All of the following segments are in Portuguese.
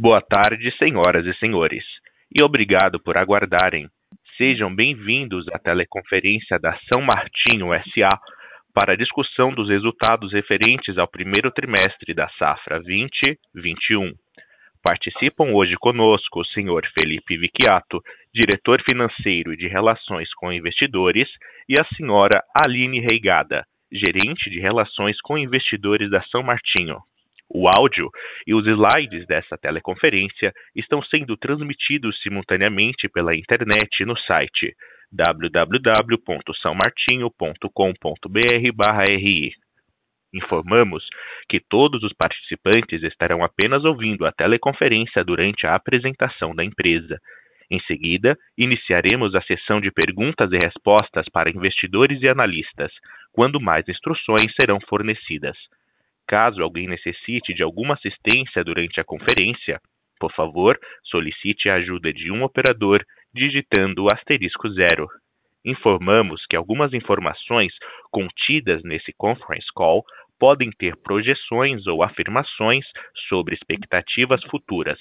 Boa tarde, senhoras e senhores, e obrigado por aguardarem. Sejam bem-vindos à teleconferência da São Martinho SA para a discussão dos resultados referentes ao primeiro trimestre da safra 2021. Participam hoje conosco o senhor Felipe Vicchiato, diretor financeiro de relações com investidores, e a senhora Aline Reigada, gerente de relações com investidores da São Martinho. O áudio e os slides dessa teleconferência estão sendo transmitidos simultaneamente pela internet no site www.saomartinho.com.br/ri. Informamos que todos os participantes estarão apenas ouvindo a teleconferência durante a apresentação da empresa. Em seguida, iniciaremos a sessão de perguntas e respostas para investidores e analistas, quando mais instruções serão fornecidas. Caso alguém necessite de alguma assistência durante a conferência, por favor, solicite a ajuda de um operador digitando o asterisco zero. Informamos que algumas informações contidas nesse conference call podem ter projeções ou afirmações sobre expectativas futuras.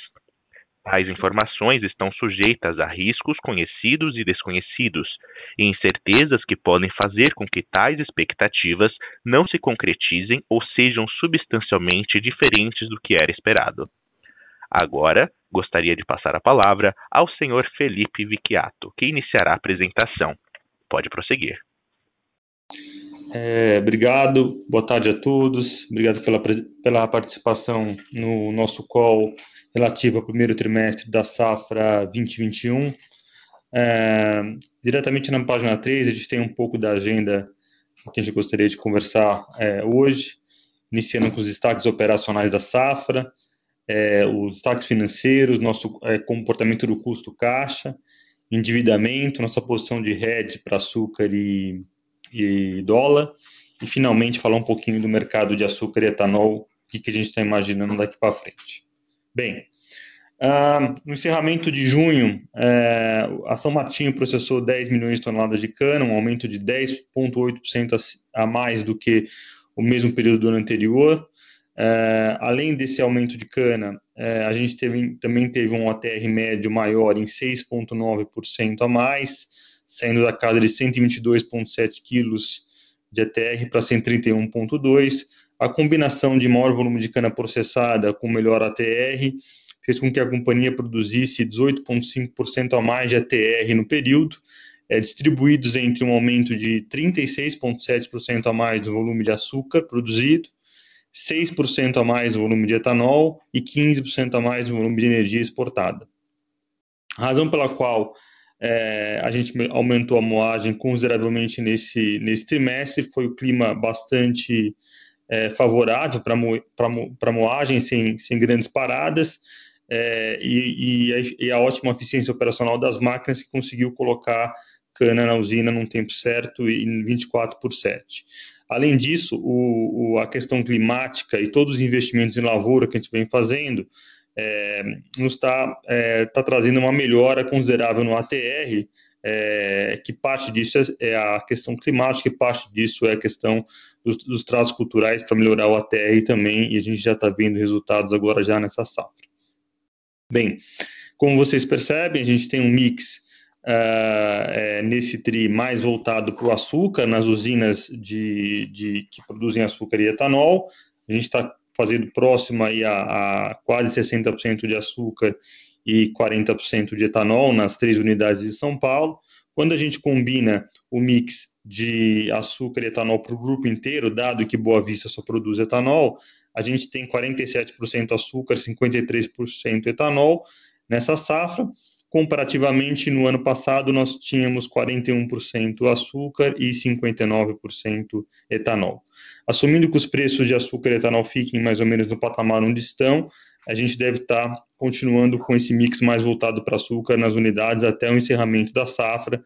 Tais informações estão sujeitas a riscos conhecidos e desconhecidos, e incertezas que podem fazer com que tais expectativas não se concretizem ou sejam substancialmente diferentes do que era esperado. Agora, gostaria de passar a palavra ao Sr. Felipe Vicchiato, que iniciará a apresentação. Pode prosseguir. É, obrigado, boa tarde a todos, obrigado pela, pela participação no nosso call relativo ao primeiro trimestre da safra 2021. É, diretamente na página 3, a gente tem um pouco da agenda que a gente gostaria de conversar é, hoje, iniciando com os destaques operacionais da safra, é, os destaques financeiros, nosso é, comportamento do custo caixa, endividamento, nossa posição de hedge para açúcar e e dólar. E finalmente falar um pouquinho do mercado de açúcar e etanol, o que, que a gente está imaginando daqui para frente. Bem, uh, no encerramento de junho, uh, a São Martinho processou 10 milhões de toneladas de cana, um aumento de 10,8% a mais do que o mesmo período do ano anterior. Uh, além desse aumento de cana, uh, a gente teve, também teve um ATR médio maior em 6,9% a mais, saindo da casa de 122,7 quilos de ATR para 131,2. A combinação de maior volume de cana processada com melhor ATR fez com que a companhia produzisse 18,5% a mais de ATR no período, é, distribuídos entre um aumento de 36,7% a mais do volume de açúcar produzido, 6% a mais do volume de etanol e 15% a mais do volume de energia exportada. A razão pela qual é, a gente aumentou a moagem consideravelmente nesse, nesse trimestre. Foi o clima bastante é, favorável para mo, a moagem, sem, sem grandes paradas, é, e, e, a, e, a, ótima eficiência operacional das máquinas que conseguiu colocar cana na usina num tempo certo e em 24 por 7. Além disso, o, o, a questão climática e todos os investimentos em lavoura que a gente vem fazendo é, nos está é, tá trazendo uma melhora considerável no ATR, é, que parte disso é, é a questão climática e parte disso é a questão dos, dos traços culturais para melhorar o ATR também, e a gente já está vendo resultados agora já nessa safra. Bem, como vocês percebem, a gente tem um mix uh, é, nesse TRI mais voltado para o açúcar, nas usinas de, de, que produzem açúcar e etanol. A gente está fazendo próximo aí a, a quase 60% de açúcar e 40% de etanol nas três unidades de São Paulo. Quando a gente combina o mix de açúcar e etanol para o grupo inteiro, dado que Boa Vista só produz etanol, a gente tem 47% açúcar, 53% etanol nessa safra. Comparativamente, no ano passado, nós tínhamos 41% açúcar e 59% etanol. Assumindo que os preços de açúcar e etanol fiquem mais ou menos no patamar onde estão, a gente deve estar continuando com esse mix mais voltado para açúcar nas unidades até o encerramento da safra.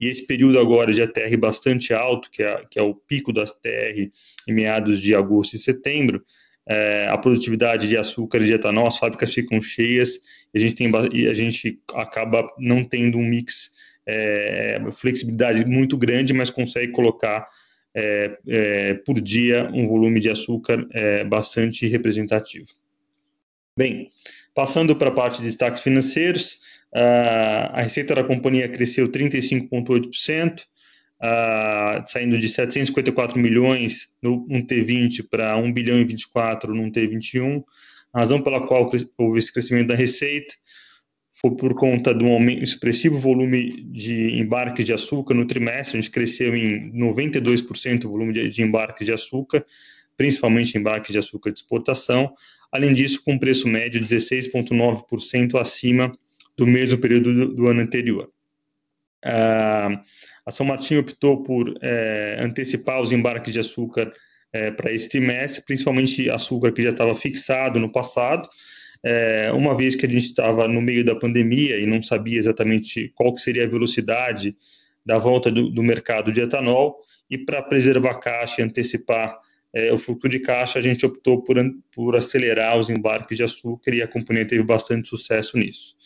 E esse período agora de ATR bastante alto, que é, que é o pico das TR em meados de agosto e setembro, é, a produtividade de açúcar e de etanol, as fábricas ficam cheias e a gente, tem, e a gente acaba não tendo um mix, é, flexibilidade muito grande, mas consegue colocar é, é por dia um volume de açúcar é, bastante representativo. Bem, Passando para a parte de destaques financeiros, a receita da companhia cresceu 35,8%, saindo de 754 milhões no um T20 para 1 bilhão e 24 no T21. A razão pela qual houve esse crescimento da receita foi por conta do aumento, expressivo volume de embarques de açúcar no trimestre. A gente cresceu em 92% o volume de, de embarques de açúcar, principalmente embarques de açúcar de exportação. Além disso, com um preço médio 16,9% acima do mesmo período do, do ano anterior. Uh, a São Martinho optou por é, antecipar os embarques de açúcar é, para esse trimestre, principalmente açúcar que já estava fixado no passado, é, uma vez que a gente estava no meio da pandemia e não sabia exatamente qual que seria a velocidade da volta do, do mercado de etanol, e para preservar a caixa e antecipar o fluxo de caixa, a gente optou por, por acelerar os embarques de açúcar e a companhia teve bastante sucesso nisso.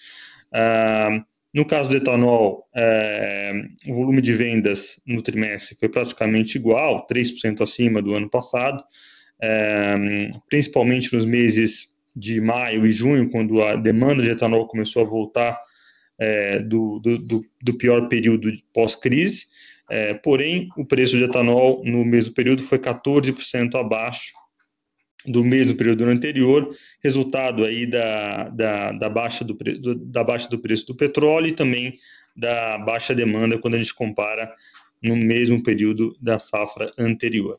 Ah, no caso do etanol, é, o volume de vendas no trimestre foi praticamente igual, 3% acima do ano passado, é, principalmente nos meses de maio e junho, quando a demanda de etanol começou a voltar é, do, do, do, pior período pós-crise. Porém, o preço de etanol no mesmo período foi 14% abaixo do mesmo período anterior, resultado aí da, da, da, baixa do, da baixa do preço do petróleo e também da baixa demanda quando a gente compara no mesmo período da safra anterior.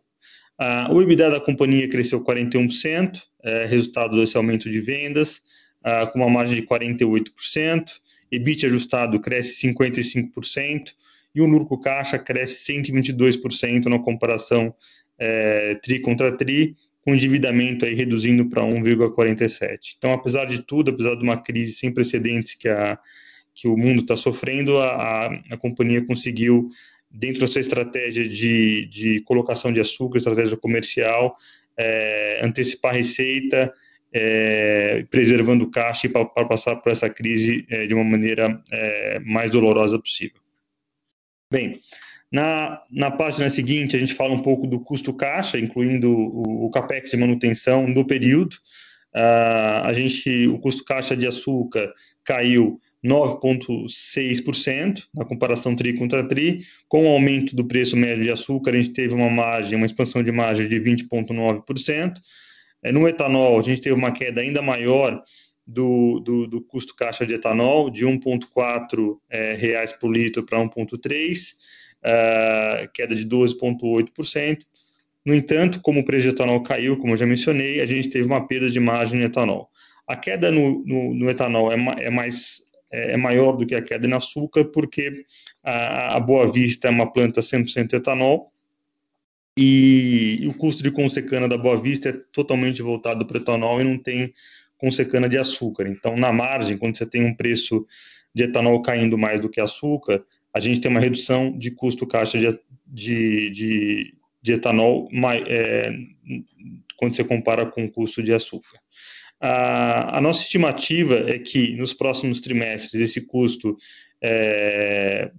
Ah, o EBITDA da companhia cresceu 41%, é, resultado desse aumento de vendas, ah, com uma margem de 48%, EBIT ajustado cresce 55%, e o lucro caixa cresce 122% na comparação é, tri contra tri, com endividamento aí reduzindo para 1,47. Então, apesar de tudo, apesar de uma crise sem precedentes que, a, que o mundo está sofrendo, a, a, companhia conseguiu, dentro da sua estratégia de, de colocação de açúcar, estratégia comercial, é, antecipar receita, é, preservando caixa para passar por essa crise é, de uma maneira é, mais dolorosa possível. Bem, na, na página seguinte, a gente fala um pouco do custo caixa, incluindo o, o capex de manutenção no período. Uh, a gente, o custo caixa de açúcar caiu 9,6% na comparação tri contra tri. Com o aumento do preço médio de açúcar, a gente teve uma margem, uma expansão de margem de 20,9%. É, no etanol, a gente teve uma queda ainda maior do, do, do custo caixa de etanol, de 1,4 é, reais por litro para 1,3 uh, queda de 12,8%. No entanto, como o preço de etanol caiu, como eu já mencionei, a gente teve uma perda de margem no etanol. A queda no, no, no etanol é, ma, é mais é, é maior do que a queda no açúcar, porque a, a Boa Vista é uma planta 100% etanol, e, e, o custo de consecana da Boa Vista é totalmente voltado para o etanol e não tem consecana de açúcar. Então, na margem, quando você tem um preço de etanol caindo mais do que açúcar, a gente tem uma redução de custo caixa de, de, de, de etanol é, quando você compara com o custo de açúcar. A, a, nossa estimativa é que nos próximos trimestres esse custo é,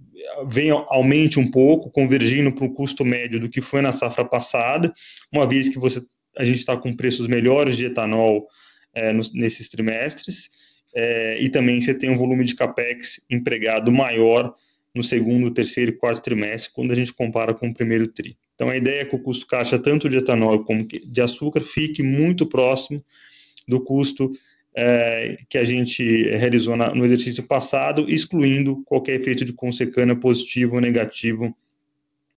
venha, aumente um pouco, convergindo para o custo médio do que foi na safra passada, uma vez que você, a gente está com preços melhores de etanol é, nos, nesses trimestres, é, e também você tem um volume de capex empregado maior no segundo, terceiro e quarto trimestre, quando a gente compara com o primeiro tri. Então, a ideia é que o custo caixa, tanto de etanol como de açúcar, fique muito próximo do custo é, que a gente realizou na, no exercício passado, excluindo qualquer efeito de consecana positivo ou negativo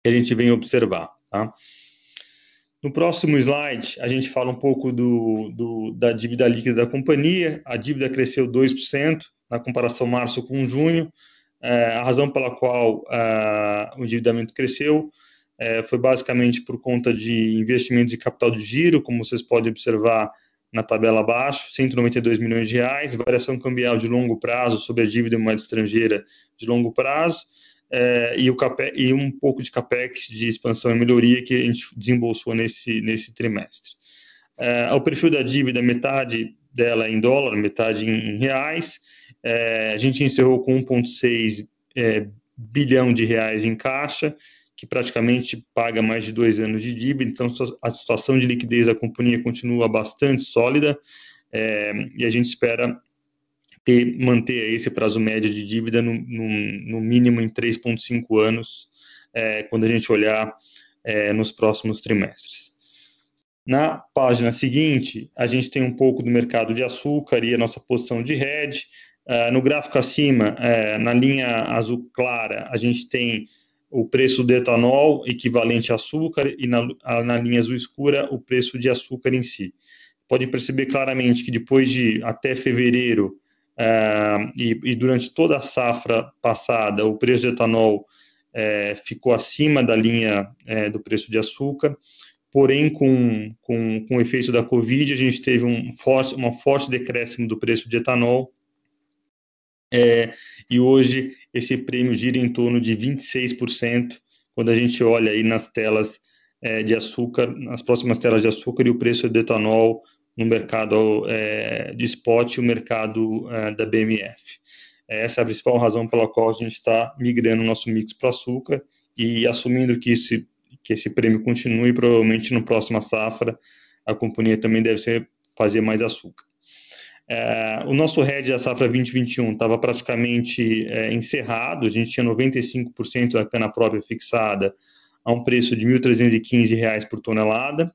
que a gente vem observar. Tá? No próximo slide, a gente fala um pouco do, do, da dívida líquida da companhia. A dívida cresceu 2% na comparação março com junho, a razão pela qual é, o endividamento cresceu é, foi basicamente por conta de investimentos de capital de giro, como vocês podem observar na tabela abaixo, 192 milhões de reais, variação cambial de longo prazo sobre a dívida moeda estrangeira de longo prazo, é, e, o e um pouco de capex de expansão e melhoria que a gente desembolsou nesse, nesse trimestre. É, o perfil da dívida, metade dela em dólar, metade em, em reais, é, a gente encerrou com 1,6 é, bilhão de reais em caixa, que praticamente paga mais de dois anos de dívida, então a situação de liquidez da companhia continua bastante sólida. é, e a gente espera ter, manter esse prazo médio de dívida no, no, no mínimo em 3,5 anos, é, quando a gente olhar é, nos próximos trimestres. Na página seguinte, a gente tem um pouco do mercado de açúcar e a nossa posição de hedge. Uh, no gráfico acima, uh, na linha azul clara, a gente tem o preço do etanol equivalente a açúcar e na, na linha azul escura o preço de açúcar em si. Podem perceber claramente que depois de até fevereiro uh, e, e, durante toda a safra passada, o preço de etanol ficou acima da linha do preço de açúcar porém com, com, com o efeito da Covid, a gente teve um forte, uma forte decréscimo do preço de etanol, é, e hoje esse prêmio gira em torno de 26%, quando a gente olha aí nas telas é, de açúcar, nas próximas telas de açúcar, e o preço de etanol no mercado é, de spot e o mercado é, da BMF. Essa é a principal razão pela qual a gente está migrando o nosso mix para açúcar e assumindo que esse que esse prêmio continue, provavelmente no próximo safra a companhia também deve ser fazer mais açúcar. É, o nosso hedge da safra 2021 estava praticamente é, encerrado, a gente tinha 95% da cana própria fixada a um preço de R$ 1.315 por tonelada,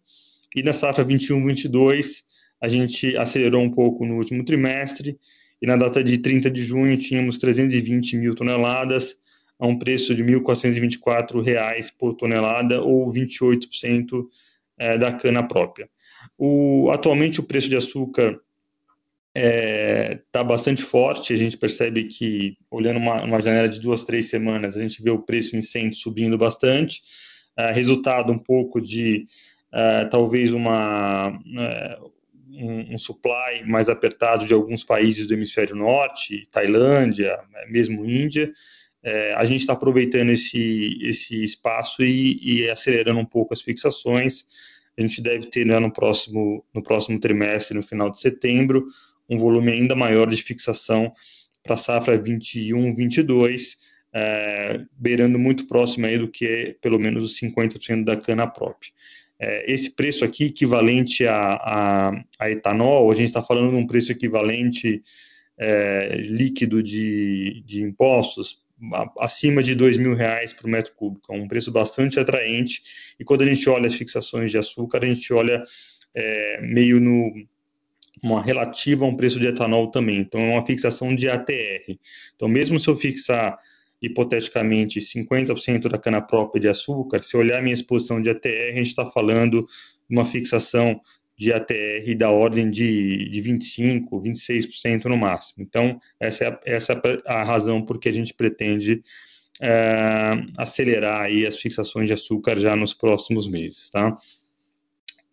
e na safra 21-22 a gente acelerou um pouco no último trimestre, e na data de 30 de junho tínhamos 320 mil toneladas a um preço de R$ 1.424 por tonelada ou 28% é, da cana própria. O, atualmente o preço de açúcar está é, bastante forte, a gente percebe que, olhando uma, uma, janela de duas, três semanas, a gente vê o preço em cento subindo bastante, é, resultado um pouco de é, talvez uma, é, um, um, supply mais apertado de alguns países do hemisfério norte, Tailândia, mesmo Índia, é, a gente está aproveitando esse, esse espaço e, e, acelerando um pouco as fixações. A gente deve ter né, no, próximo, no próximo trimestre, no final de setembro, um volume ainda maior de fixação para a safra 21-22, é, beirando muito próximo aí do que é pelo menos os 50% da cana própria. É, esse preço aqui, equivalente a, a, a etanol, a gente está falando de um preço equivalente é, líquido de, de impostos acima de dois mil reais por metro cúbico, é um preço bastante atraente. E quando a gente olha as fixações de açúcar, a gente olha é, meio no uma relativa a um preço de etanol também. Então é uma fixação de ATR. Então mesmo se eu fixar hipoteticamente 50% da cana própria de açúcar, se olhar minha exposição de ATR, a gente está falando de uma fixação de ATR da ordem de, de 25%, 26% no máximo. Então, essa é a, essa é a razão por que a gente pretende é, acelerar aí as fixações de açúcar já nos próximos meses. Tá?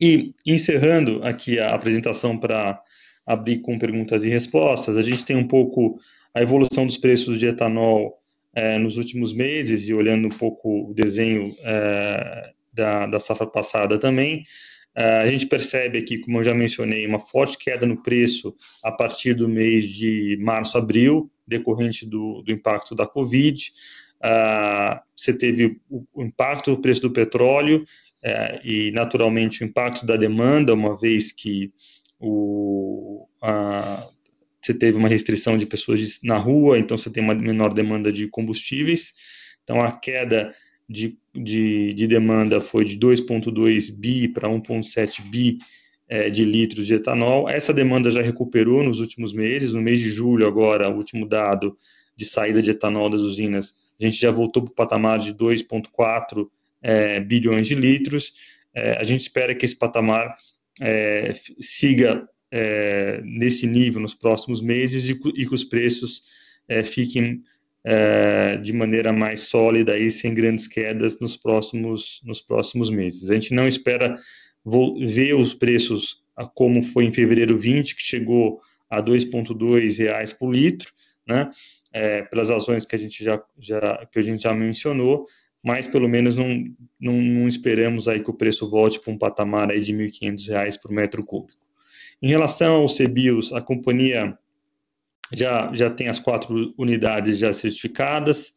E, encerrando aqui a apresentação para abrir com perguntas e respostas, a gente tem um pouco a evolução dos preços de etanol é, nos últimos meses e olhando um pouco o desenho é, da, da safra passada também, Uh, a gente percebe aqui, como eu já mencionei, uma forte queda no preço a partir do mês de março, abril, decorrente do, do impacto da Covid. Uh, você teve o, o, impacto do preço do petróleo uh, e, naturalmente, o impacto da demanda, uma vez que o, você teve uma restrição de pessoas na rua, então você tem uma menor demanda de combustíveis. Então, a queda de, de, de demanda foi de 2,2 bi para 1,7 bi é, de litros de etanol. Essa demanda já recuperou nos últimos meses. No mês de julho, agora, o último dado de saída de etanol das usinas, a gente já voltou para o patamar de 2,4 é, bilhões de litros. É, a gente espera que esse patamar é, siga é, nesse nível nos próximos meses e, e que os preços é, fiquem é, de maneira mais sólida e sem grandes quedas nos próximos, nos próximos meses. A gente não espera ver os preços como foi em fevereiro 20, que chegou a 2,2 reais por litro, né? É, pelas razões que a gente já, já, que a gente já mencionou, mas pelo menos não, não, não esperamos aí que o preço volte para um patamar aí de R$ 1.500 por metro cúbico. Em relação aos CBIOS, a companhia já, já tem as quatro unidades já certificadas.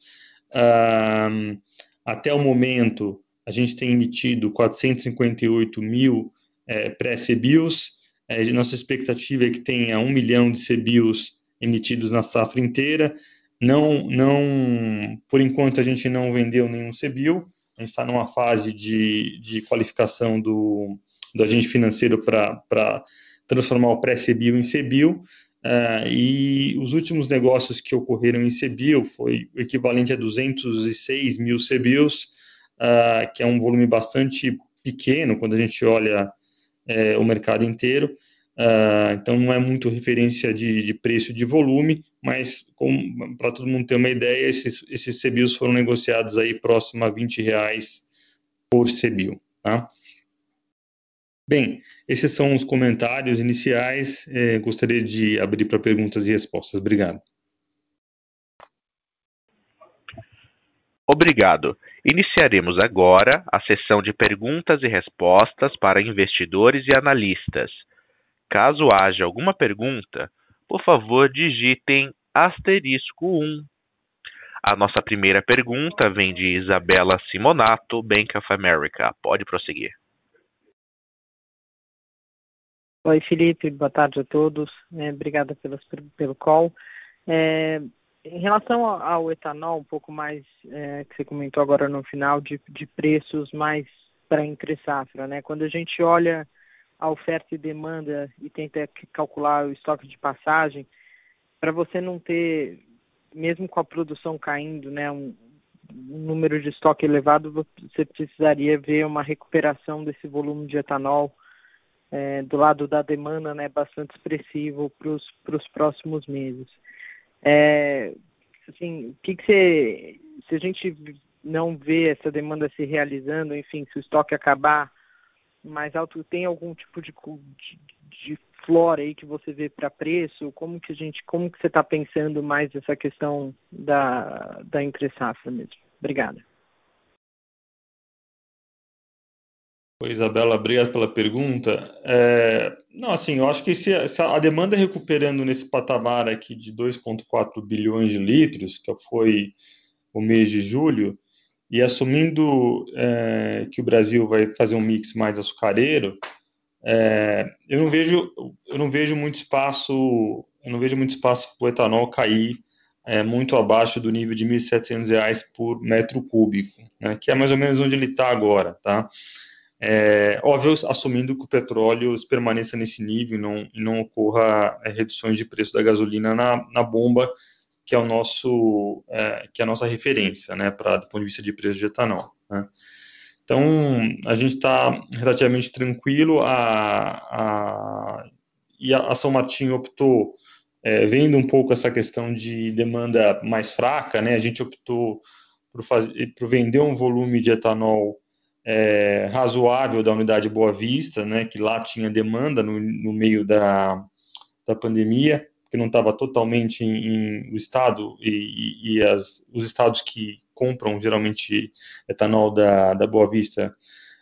Até o momento, a gente tem emitido 458 mil é, pré-CBIOS, É, nossa expectativa é que tenha um milhão de CBIOS emitidos na safra inteira. Não, não, por enquanto a gente não vendeu nenhum CBIO. A gente está numa fase de, de qualificação do, do agente financeiro para transformar o pré-CBIO em CBIO. Uh, e os últimos negócios que ocorreram em CBIO foi o equivalente a 206 mil CBIOS, uh, que é um volume bastante pequeno quando a gente olha uh, o mercado inteiro. Uh, então não é muito referência de, de preço de volume, mas para todo mundo ter uma ideia, esses, esses CBIOS foram negociados aí próximo a 20 reais por CBIO. Tá? Bem, esses são os comentários iniciais. Eh, gostaria de abrir para perguntas e respostas. Obrigado. Obrigado. Iniciaremos agora a sessão de perguntas e respostas para investidores e analistas. Caso haja alguma pergunta, por favor digitem asterisco 1. A nossa primeira pergunta vem de Isabela Simonato, Bank of America. Pode prosseguir. Oi, Felipe, boa tarde a todos. É, obrigada pelos, pelo call. É, em relação ao etanol, um pouco mais é, que você comentou agora no final, de, de preços mais para entre safra, né? Quando a gente olha a oferta e demanda e tenta calcular o estoque de passagem, para você não ter, mesmo com a produção caindo, né, um, um número de estoque elevado, você precisaria ver uma recuperação desse volume de etanol é, do lado da demanda né, bastante expressivo para os próximos meses. É, assim, que, que você, se a gente não vê essa demanda se realizando, enfim, se o estoque acabar mais alto, tem algum tipo de, de, de flora aí que você vê para preço? Como que a gente, como que você está pensando mais essa questão da, da entre safra mesmo? Obrigada. Oi, Isabela, obrigado pela pergunta. É, não, assim, eu acho que se, se, a demanda recuperando nesse patamar aqui de 2,4 bilhões de litros, que foi o mês de julho, e assumindo é, que o Brasil vai fazer um mix mais açucareiro, é, eu não vejo, eu não vejo muito espaço, eu não vejo muito espaço para o etanol cair é, muito abaixo do nível de R$ 1.700 por metro cúbico, né, que é mais ou menos onde ele está agora, tá? É, óbvio, assumindo que o petróleo permaneça nesse nível e não, não ocorra reduções de preço da gasolina na, na bomba, que é o nosso é, que é a nossa referência, né, para do ponto de vista de preço de etanol. Né? Então, a gente está relativamente tranquilo. A, a, e a, a São Martinho optou, é, vendo um pouco essa questão de demanda mais fraca, né, a gente optou por, fazer, por vender um volume de etanol é, razoável da unidade Boa Vista, né, que lá tinha demanda no, no meio da, da pandemia, que não estava totalmente em, em, o estado e, e as, os estados que compram geralmente etanol da, da Boa Vista,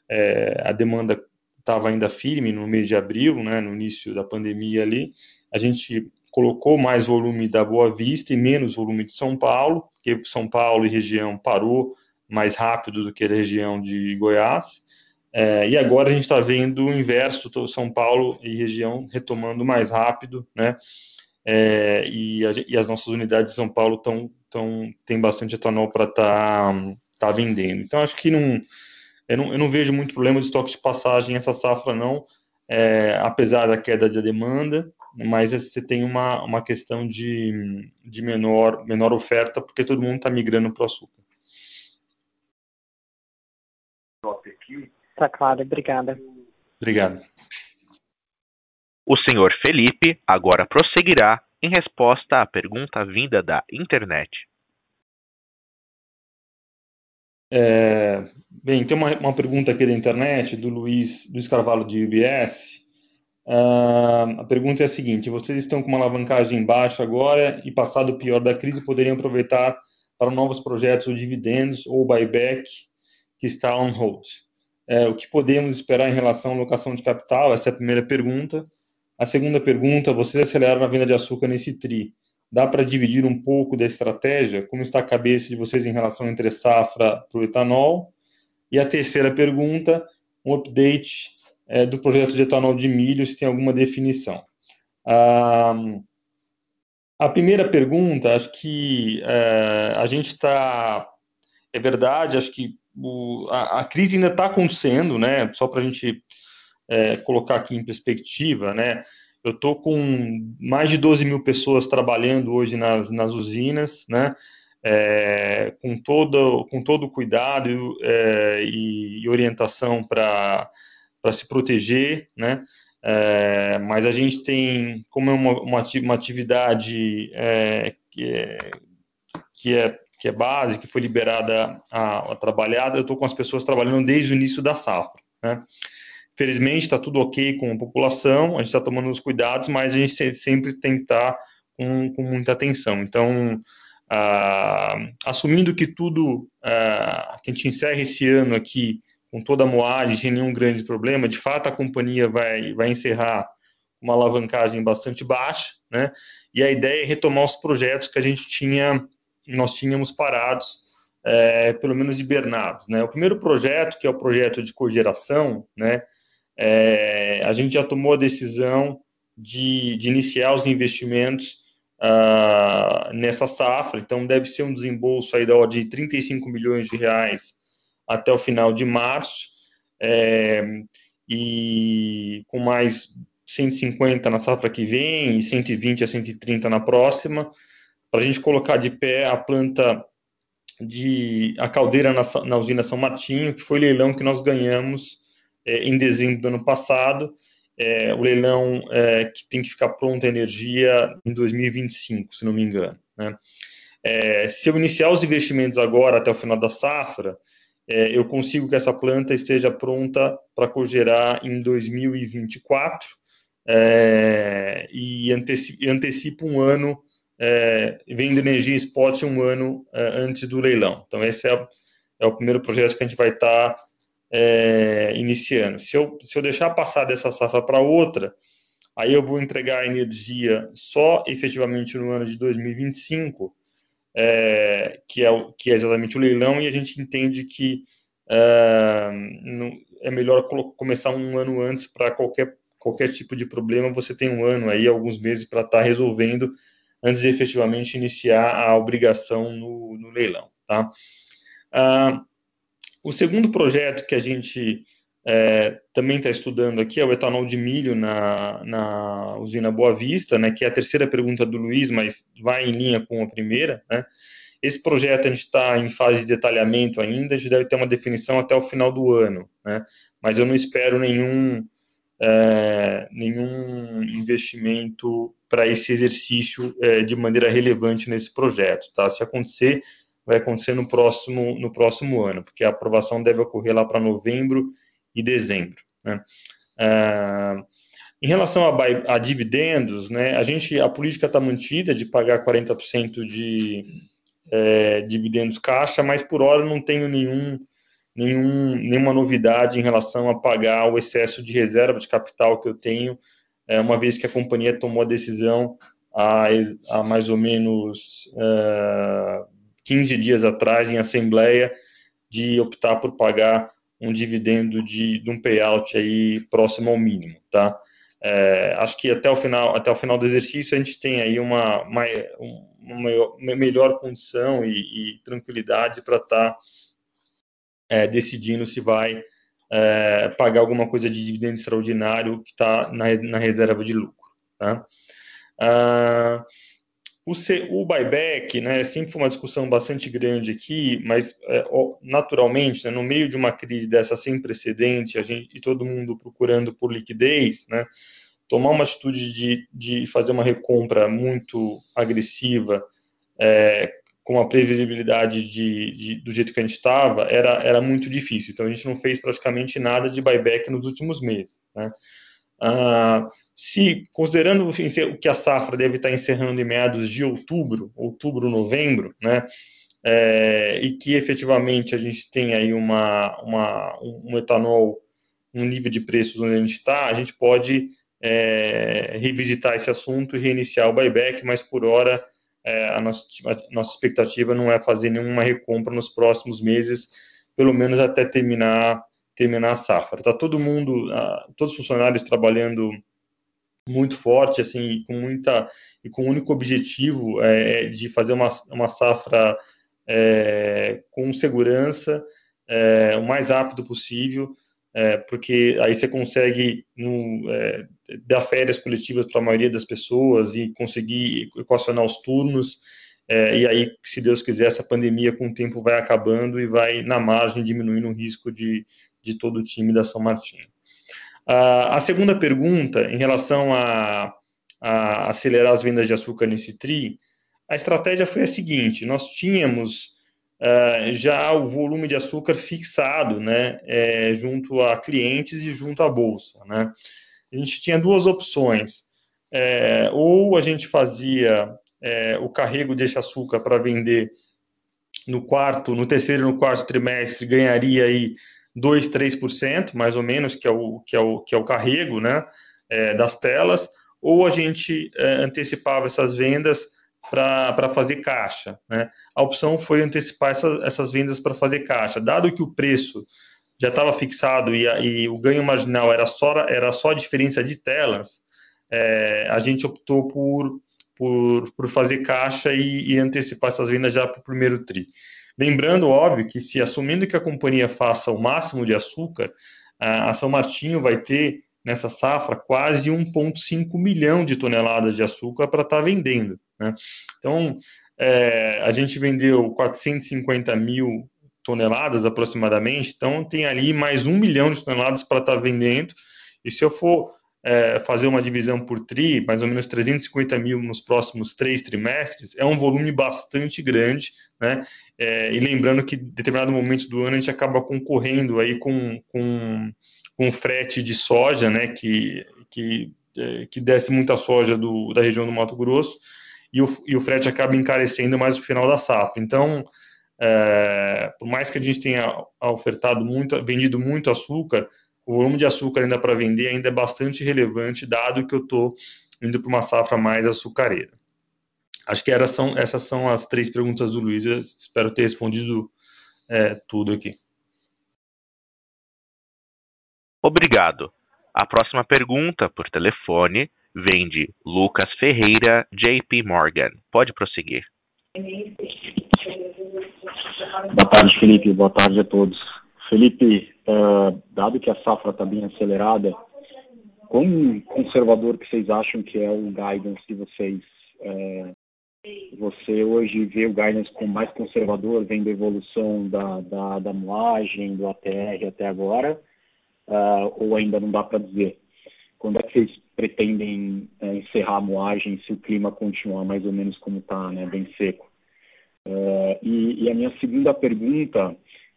é, a demanda estava ainda firme no mês de abril, né, no início da pandemia ali. A gente colocou mais volume da Boa Vista e menos volume de São Paulo, porque São Paulo e região parou mais rápido do que a região de Goiás. É, e agora a gente está vendo o inverso, São Paulo e região retomando mais rápido, né? É, e, a, e, as nossas unidades de São Paulo tão, tão, tem bastante etanol para estar tá, tá vendendo. Então, acho que não eu, não, eu não vejo muito problema de estoque de passagem essa safra, não, é, apesar da queda de demanda, mas você tem uma, uma questão de, de menor, menor oferta, porque todo mundo está migrando para o açúcar. Está claro, obrigada. Obrigado. O senhor Felipe agora prosseguirá em resposta à pergunta vinda da internet. É, bem, tem uma, uma, pergunta aqui da internet do Luiz, Luiz Carvalho de UBS. Uh, a pergunta é a seguinte: vocês estão com uma alavancagem baixa agora e, passado o pior da crise, poderiam aproveitar para novos projetos ou dividendos ou buyback que está on hold. É, o que podemos esperar em relação à alocação de capital? Essa é a primeira pergunta. A segunda pergunta, vocês aceleraram a venda de açúcar nesse TRI. Dá para dividir um pouco da estratégia? Como está a cabeça de vocês em relação entre safra para o etanol? E a terceira pergunta, um update é, do projeto de etanol de milho, se tem alguma definição. Ah, a primeira pergunta, acho que é, a gente está. É verdade, acho que o, a, a, crise ainda está acontecendo, né? Só para a gente é, colocar aqui em perspectiva, né? Eu estou com mais de 12 mil pessoas trabalhando hoje nas, nas usinas, né? É, com, todo, com todo cuidado é, e, e, orientação para se proteger, né? É, mas a gente tem, como é uma, uma, uma atividade é, que, é, que, é, que é base, que foi liberada a, a trabalhada, eu estou com as pessoas trabalhando desde o início da safra. Né? Felizmente está tudo ok com a população, a gente está tomando os cuidados, mas a gente sempre tem que estar tá com, com muita atenção. Então, ah, assumindo que tudo, ah, que a gente encerra esse ano aqui com toda a moagem, sem nenhum grande problema, de fato a companhia vai, vai encerrar uma alavancagem bastante baixa, né? E a ideia é retomar os projetos que a gente tinha, nós tínhamos parados, é, pelo menos hibernados, né? O primeiro projeto, que é o projeto de cogeração, né? É, a gente já tomou a decisão de, de iniciar os investimentos uh, nessa safra, então deve ser um desembolso aí da de 35 milhões de reais até o final de março, é, e com mais 150 na safra que vem e 120 a 130 na próxima, para a gente colocar de pé a planta de a caldeira na, na usina São Martinho, que foi o leilão que nós ganhamos em dezembro do ano passado, é, o leilão é, que tem que ficar pronta a energia em 2025, se não me engano. Né? É, se eu iniciar os investimentos agora até o final da safra, é, eu consigo que essa planta esteja pronta para cogerar em 2024 é, e antecipo, antecipo, um ano, é, vendo energia spot um ano é, antes do leilão. Então, esse é, é, o primeiro projeto que a gente vai estar tá, é, iniciando. Se eu, se eu deixar passar dessa safra para outra, aí eu vou entregar energia só efetivamente no ano de 2025 é, que, é, que é exatamente o leilão, e a gente entende que é, é melhor começar um ano antes para qualquer, qualquer tipo de problema, você tem um ano aí, alguns meses para estar tá resolvendo antes de efetivamente iniciar a obrigação no, no leilão. Tá? Ah, o segundo projeto que a gente é, também está estudando aqui é o etanol de milho na, na usina Boa Vista, né, que é a terceira pergunta do Luiz, mas vai em linha com a primeira. Né? Esse projeto a gente está em fase de detalhamento ainda, a gente deve ter uma definição até o final do ano, né? mas eu não espero nenhum, é, nenhum investimento para esse exercício é, de maneira relevante nesse projeto. Tá? Se acontecer, vai acontecer no próximo, no próximo ano, porque a aprovação deve ocorrer lá para novembro e dezembro. Né? Ah, em relação a, a, dividendos, né, a gente a política está mantida de pagar 40% de é, dividendos caixa, mas por hora não tenho nenhum, nenhum, nenhuma novidade em relação a pagar o excesso de reserva de capital que eu tenho, é, uma vez que a companhia tomou a decisão há, há mais ou menos é, 15 dias atrás, em assembleia, de optar por pagar um dividendo de, de um payout aí próximo ao mínimo, tá? É, acho que até o final até o final do exercício a gente tem aí uma, uma, uma melhor condição e, e tranquilidade para estar tá, é, decidindo se vai é, pagar alguma coisa de dividendo extraordinário que está na, na reserva de lucro, tá? Ah, o, C, o buyback, né, sempre foi uma discussão bastante grande aqui, mas é, naturalmente, né, no meio de uma crise dessa sem precedente, a gente, e todo mundo procurando por liquidez, né, tomar uma atitude de, de fazer uma recompra muito agressiva, é, com a previsibilidade de, de, do jeito que a gente estava, era, era muito difícil. Então, a gente não fez praticamente nada de buyback nos últimos meses. Né? Ah, se, considerando enfim, o que a safra deve estar encerrando em meados de outubro, outubro, novembro, né, é, e que efetivamente a gente tem aí uma, uma, um etanol, um nível de preços onde a gente está, a gente pode é, revisitar esse assunto e reiniciar o buyback, mas por hora é, a, nossa, a nossa expectativa não é fazer nenhuma recompra nos próximos meses, pelo menos até terminar terminar a safra. Está todo mundo, todos os funcionários trabalhando muito forte, assim, com muita e com o único objetivo é, de fazer uma, uma safra é, com segurança, é, o mais rápido possível, é, porque aí você consegue no, é, dar férias coletivas para a maioria das pessoas e conseguir equacionar os turnos. É, e aí, se Deus quiser, essa pandemia com o tempo vai acabando e vai, na margem, diminuindo o risco de, de todo o time da São Martinho. a segunda pergunta, em relação a, a acelerar as vendas de açúcar nesse TRI, a estratégia foi a seguinte: nós tínhamos uh, já o volume de açúcar fixado, né, é, junto a clientes e junto à bolsa, né. A gente tinha duas opções: é, ou a gente fazia é, o carrego desse açúcar para vender no quarto, no terceiro e no quarto trimestre, ganharia aí 2, 3%, mais ou menos, que é o, que é o, que é o carrego né, é, das telas, ou a gente é, antecipava essas vendas para fazer caixa. Né? A opção foi antecipar essa, essas vendas para fazer caixa. Dado que o preço já estava fixado e, e, o ganho marginal era só, era só a diferença de telas, é, a gente optou por, por, por fazer caixa e, e antecipar essas vendas já para o primeiro TRI. Lembrando, óbvio, que se assumindo que a companhia faça o máximo de açúcar, a São Martinho vai ter nessa safra quase 1,5 milhão de toneladas de açúcar para estar tá vendendo. Né? Então, é, a gente vendeu 450 mil toneladas aproximadamente, então tem ali mais um milhão de toneladas para estar tá vendendo. E se eu for é, fazer uma divisão por tri, mais ou menos 350 mil nos próximos três trimestres, é um volume bastante grande, né? É, e lembrando que em determinado momento do ano a gente acaba concorrendo aí com, com, com frete de soja, né? Que, que, é, que desce muita soja do, da região do Mato Grosso e o, e o frete acaba encarecendo mais no final da safra. Então, é, por mais que a gente tenha ofertado muito, vendido muito açúcar, o volume de açúcar ainda para vender ainda é bastante relevante, dado que eu estou indo para uma safra mais açucareira. Acho que era, são, essas são as três perguntas do Luiz. Eu espero ter respondido é, tudo aqui. Obrigado. A próxima pergunta por telefone vem de Lucas Ferreira, JP Morgan. Pode prosseguir. Boa tarde, Felipe. Boa tarde a todos. Felipe, uh, dado que a safra está bem acelerada, quão conservador que vocês acham que é o guidance de vocês? Uh, você hoje vê o guidance como mais conservador, vendo a evolução da, da, da moagem, do ATR até agora, uh, ou ainda não dá para dizer? Quando é que vocês pretendem encerrar a moagem se o clima continuar mais ou menos como está, né, bem seco? E, e, a minha segunda pergunta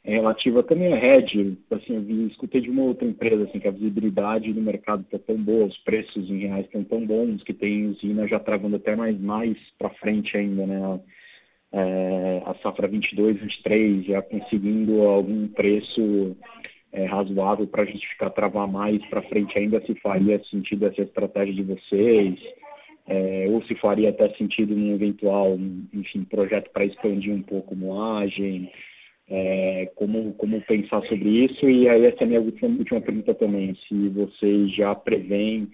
é relativa também à Red. Assim, eu escutei de uma outra empresa assim, que a visibilidade do mercado está tão boa, os preços em reais estão tão bons que tem usina já travando até mais, mais para frente ainda, né? É, a safra 22, 23 já conseguindo algum preço é, razoável para justificar travar mais para frente ainda se faria sentido essa estratégia de vocês é, ou se faria até sentido num eventual enfim projeto para expandir um pouco moagem é, como como pensar sobre isso e aí essa é a minha última, última pergunta também se vocês já preveem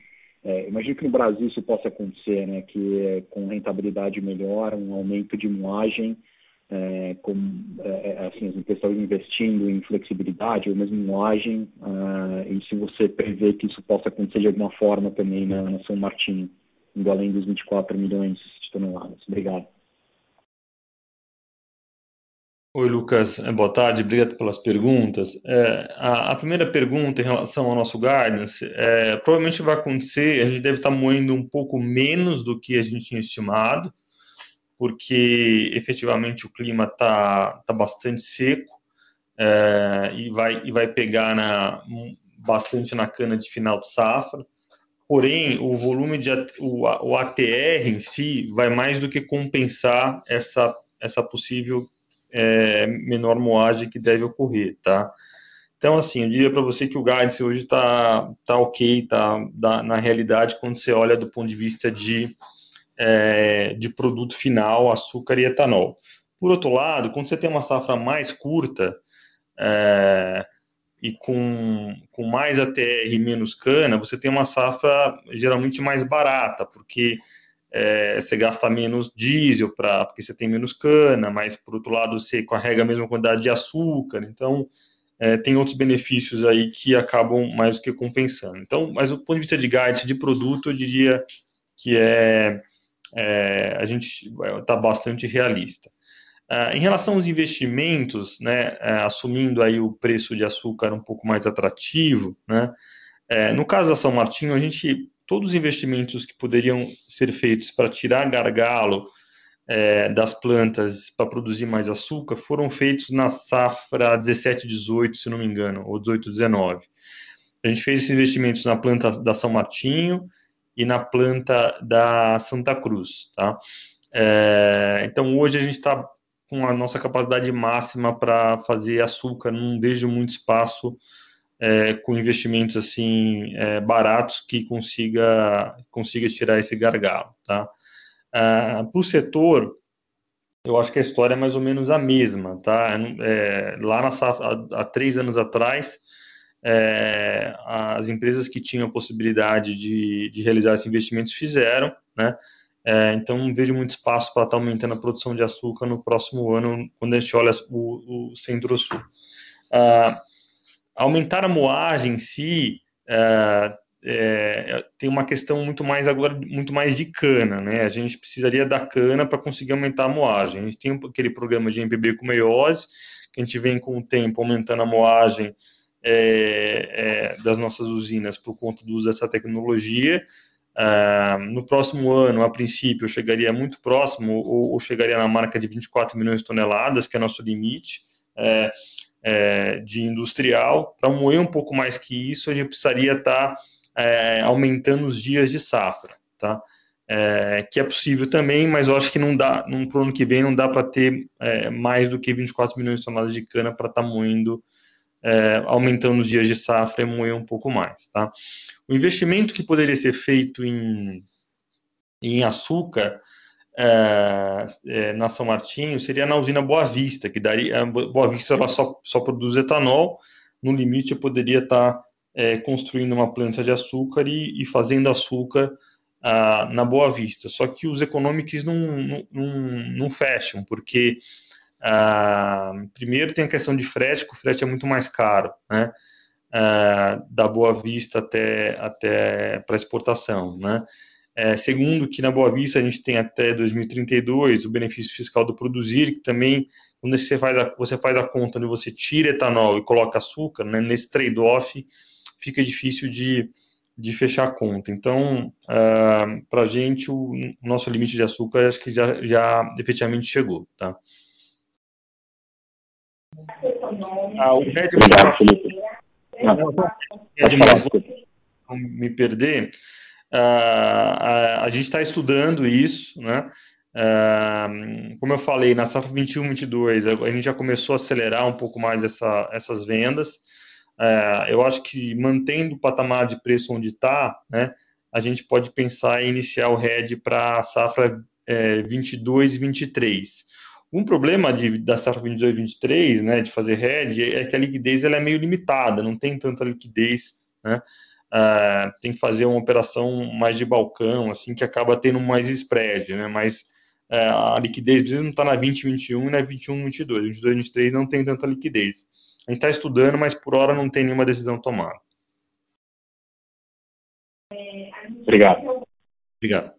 é, imagino que no Brasil isso possa acontecer né que é, com rentabilidade melhor um aumento de moagem é, é, é, assim, as empresas estão investindo em flexibilidade ou mesmo moagem, uh, e se você prevê que isso possa acontecer de alguma forma também na, na São Martinho, indo além dos 24 milhões de toneladas. Obrigado. Oi, Lucas. É, boa tarde. Obrigado pelas perguntas. É, a, a, primeira pergunta em relação ao nosso guidance, é, provavelmente vai acontecer, a gente deve estar moendo um pouco menos do que a gente tinha estimado, porque efetivamente o clima está tá bastante seco é, e, vai, e vai pegar na, bastante na cana de final de safra. Porém, o volume de o, o ATR em si vai mais do que compensar essa, essa possível é, menor moagem que deve ocorrer, tá? Então, assim, eu diria para você que o guidance hoje está tá ok, tá, na realidade, quando você olha do ponto de vista de é, de produto final, açúcar e etanol. Por outro lado, quando você tem uma safra mais curta, é, e com, com mais ATR e menos cana, você tem uma safra geralmente mais barata, porque é, você gasta menos diesel pra, porque você tem menos cana, mas por outro lado você carrega a mesma quantidade de açúcar, então é, tem outros benefícios aí que acabam mais do que compensando. Então, mas do ponto de vista de guidance de produto, eu diria que é, é a gente está bastante realista. Uh, em relação aos investimentos, né, uh, assumindo aí o preço de açúcar um pouco mais atrativo, né, uh, no caso da São Martinho, a gente, todos os investimentos que poderiam ser feitos para tirar gargalo das plantas para produzir mais açúcar foram feitos na safra 17-18, se não me engano, ou 18-19. A gente fez esses investimentos na planta da São Martinho e na planta da Santa Cruz, tá? então hoje a gente está com a nossa capacidade máxima para fazer açúcar. Não vejo muito espaço é, com investimentos assim é, baratos que consiga consiga tirar esse gargalo, tá? Ah, para o setor, eu acho que a história é mais ou menos a mesma, tá? É, lá na há, há, três anos atrás, é, as empresas que tinham a possibilidade de, de realizar esses investimentos fizeram, né? É, então, não vejo muito espaço para estar tá aumentando a produção de açúcar no próximo ano, quando a gente olha o, o Centro-Sul. Ah, aumentar a moagem em si é, é, tem uma questão muito mais agora, muito mais de cana, né? A gente precisaria da cana para conseguir aumentar a moagem. A gente tem aquele programa de MPB com meiose, que a gente vem com o tempo aumentando a moagem é, é, das nossas usinas por conta do uso dessa tecnologia. Uh, no próximo ano, a princípio, chegaria muito próximo ou, ou, chegaria na marca de 24 milhões de toneladas, que é nosso limite é, é, de industrial. Para moer um pouco mais que isso, a gente precisaria estar tá, é, aumentando os dias de safra, tá? É, que é possível também, mas eu acho que não dá, para o ano que vem não dá para ter mais do que 24 milhões de toneladas de cana para estar tá moendo é, aumentando os dias de safra e moer um pouco mais. Tá? O investimento que poderia ser feito em, em açúcar é, na São Martinho seria na usina Boa Vista, que daria. Boa Vista ela só, só produz etanol, no limite eu poderia estar é, construindo uma planta de açúcar e, e fazendo açúcar ah, na Boa Vista. Só que os econômicos não, não, não, não fecham, porque ah, primeiro tem a questão de frete, que o frete é muito mais caro, né? Ah, da Boa Vista até, até para exportação, né? É, segundo, que na Boa Vista a gente tem até 2032 o benefício fiscal do produzir, que também, quando você faz a, você faz a conta onde você tira etanol e coloca açúcar, né, nesse trade-off fica difícil de, de fechar a conta. Então, uh, para a gente, o, nosso limite de açúcar acho que já, já efetivamente chegou. Tá? Ah, o Red Obrigado, Felipe. Não me perder. Uh, a, a, gente está estudando isso, né? Uh, como eu falei, na safra 21, 22, a gente já começou a acelerar um pouco mais essa, essas vendas. Uh, eu acho que mantendo o patamar de preço onde está, né, a gente pode pensar em iniciar o RED para a safra é, 22 e 23. Um problema de, da safra 22 e 23, né, de fazer hedge, é que a liquidez ela é meio limitada, não tem tanta liquidez, né, uh, tem que fazer uma operação mais de balcão, assim, que acaba tendo mais spread, né, mas uh, a liquidez não está na 20 21 e na 21 22, 22 23 não tem tanta liquidez. A gente está estudando, mas por hora não tem nenhuma decisão tomada. Obrigado. Obrigado.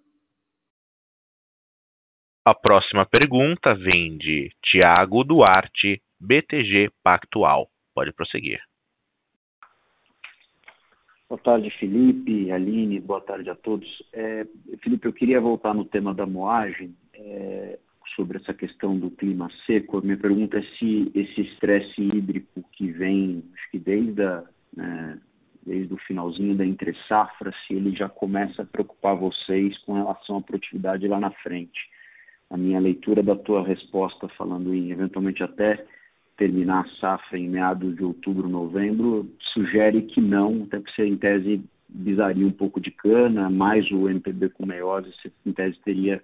A próxima pergunta vem de Tiago Duarte, BTG Pactual. Pode prosseguir. Boa tarde, Felipe, Aline, boa tarde a todos. É, Felipe, eu queria voltar no tema da moagem, é, sobre essa questão do clima seco. A minha pergunta é se esse estresse hídrico que vem, acho que desde, a, né, desde o finalzinho da entre safra, se ele já começa a preocupar vocês com relação à produtividade lá na frente a minha leitura da tua resposta falando em eventualmente até terminar a safra em meados de outubro, novembro, sugere que não, até porque você em tese bizaria um pouco de cana, mais o MPB com meiose, você em tese teria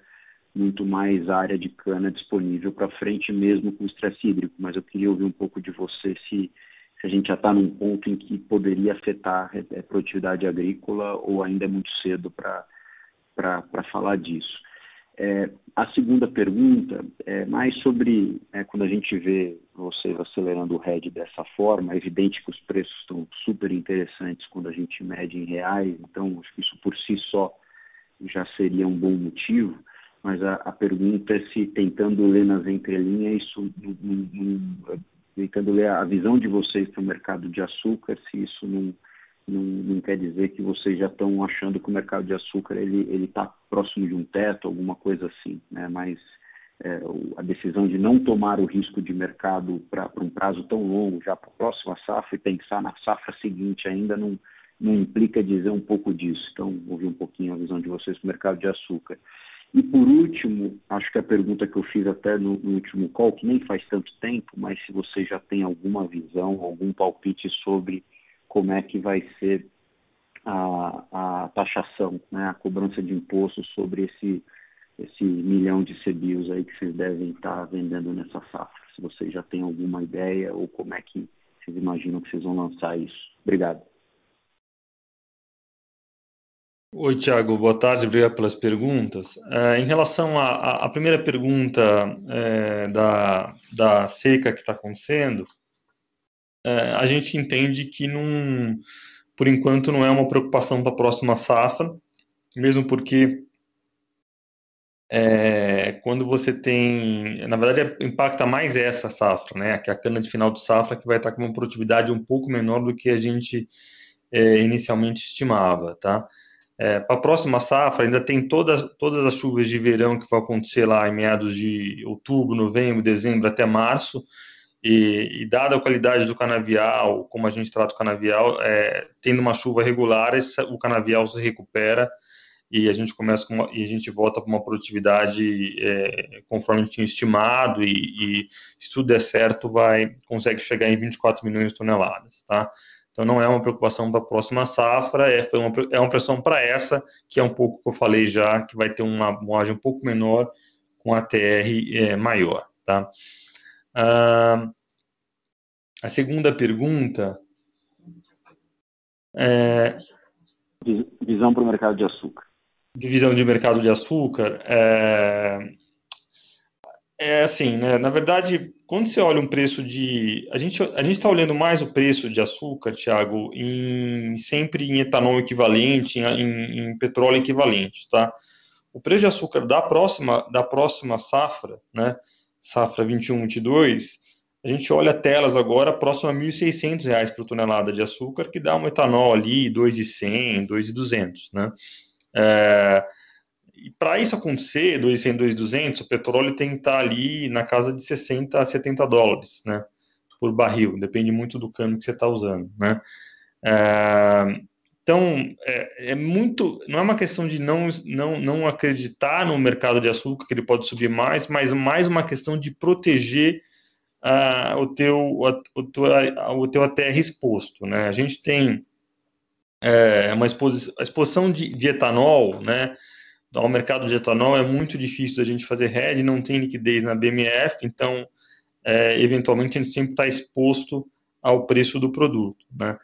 muito mais área de cana disponível para frente mesmo com o estresse hídrico, mas eu queria ouvir um pouco de você se, se a gente já está num ponto em que poderia afetar a produtividade agrícola ou ainda é muito cedo para falar disso. É, a segunda pergunta é mais sobre é, quando a gente vê vocês acelerando o RED dessa forma, é evidente que os preços estão super interessantes quando a gente mede em reais, então acho que isso por si só já seria um bom motivo, mas a, a pergunta é se tentando ler nas entrelinhas, isso, tentando ler a visão de vocês para o mercado de açúcar, se isso não não, não, quer dizer que vocês já estão achando que o mercado de açúcar ele está próximo de um teto, alguma coisa assim, né? Mas é, a decisão de não tomar o risco de mercado para um prazo tão longo, já para a próxima safra e pensar na safra seguinte ainda não, não implica dizer um pouco disso. Então, ouvir um pouquinho a visão de vocês para o mercado de açúcar. E por último, acho que a pergunta que eu fiz até no, no, último call, que nem faz tanto tempo, mas se você já tem alguma visão, algum palpite sobre como é que vai ser a, a taxação, né, a cobrança de imposto sobre esse, esse milhão de CBIOS aí que vocês devem estar vendendo nessa safra. Se vocês já têm alguma ideia ou como é que vocês imaginam que vocês vão lançar isso. Obrigado. Oi, Tiago, boa tarde, obrigado pelas perguntas. É, em relação à primeira pergunta é, da, da seca que está acontecendo, é, a gente entende que, não, por enquanto, não é uma preocupação para a próxima safra, mesmo porque é, quando você tem, na verdade, impacta mais essa safra, né? Que é a cana de final de safra que vai estar com uma produtividade um pouco menor do que a gente é, inicialmente estimava, tá? É, para a próxima safra ainda tem todas, todas as chuvas de verão que vão acontecer lá em meados de outubro, novembro, dezembro até março. E, e, dada a qualidade do canavial, como a gente trata o canavial, é, tendo uma chuva regular, o canavial se recupera e a gente começa uma, e a gente volta para uma produtividade é, conforme tinha estimado e, e, se tudo der certo vai consegue chegar em 24 milhões de toneladas, tá? Então não é uma preocupação para a próxima safra, é, uma, é uma pressão para essa que é um pouco que eu falei já que vai ter uma moagem um pouco menor com a TR é, maior, tá? Ah, a segunda pergunta é, visão para o mercado de açúcar. Divisão de mercado de açúcar é, é assim, né? Na verdade, quando você olha um preço de, a gente a gente está olhando mais o preço de açúcar, Thiago, em sempre em etanol equivalente, em, em, em petróleo equivalente, tá? O preço de açúcar da próxima da próxima safra, né? Safra 21-22, a gente olha telas agora próximo a R$ 1.600 por tonelada de açúcar, que dá um etanol ali 2,100, 2,200, né? É, e para isso acontecer, 2,100, 2,200, o petróleo tem que estar ali na casa de 60 a 70 dólares, né? Por barril, depende muito do câmbio que você está usando, né? É, então, é, é, muito, não é uma questão de não, não, não acreditar no mercado de açúcar, que ele pode subir mais, mas mais uma questão de proteger uh, o, teu, o, o, o teu ATR exposto. Né? A gente tem é, uma exposição, a exposição de, de etanol, né? ao mercado de etanol é muito difícil a gente fazer hedge, não tem liquidez na BMF, então, é, eventualmente, a gente sempre está exposto ao preço do produto. Né?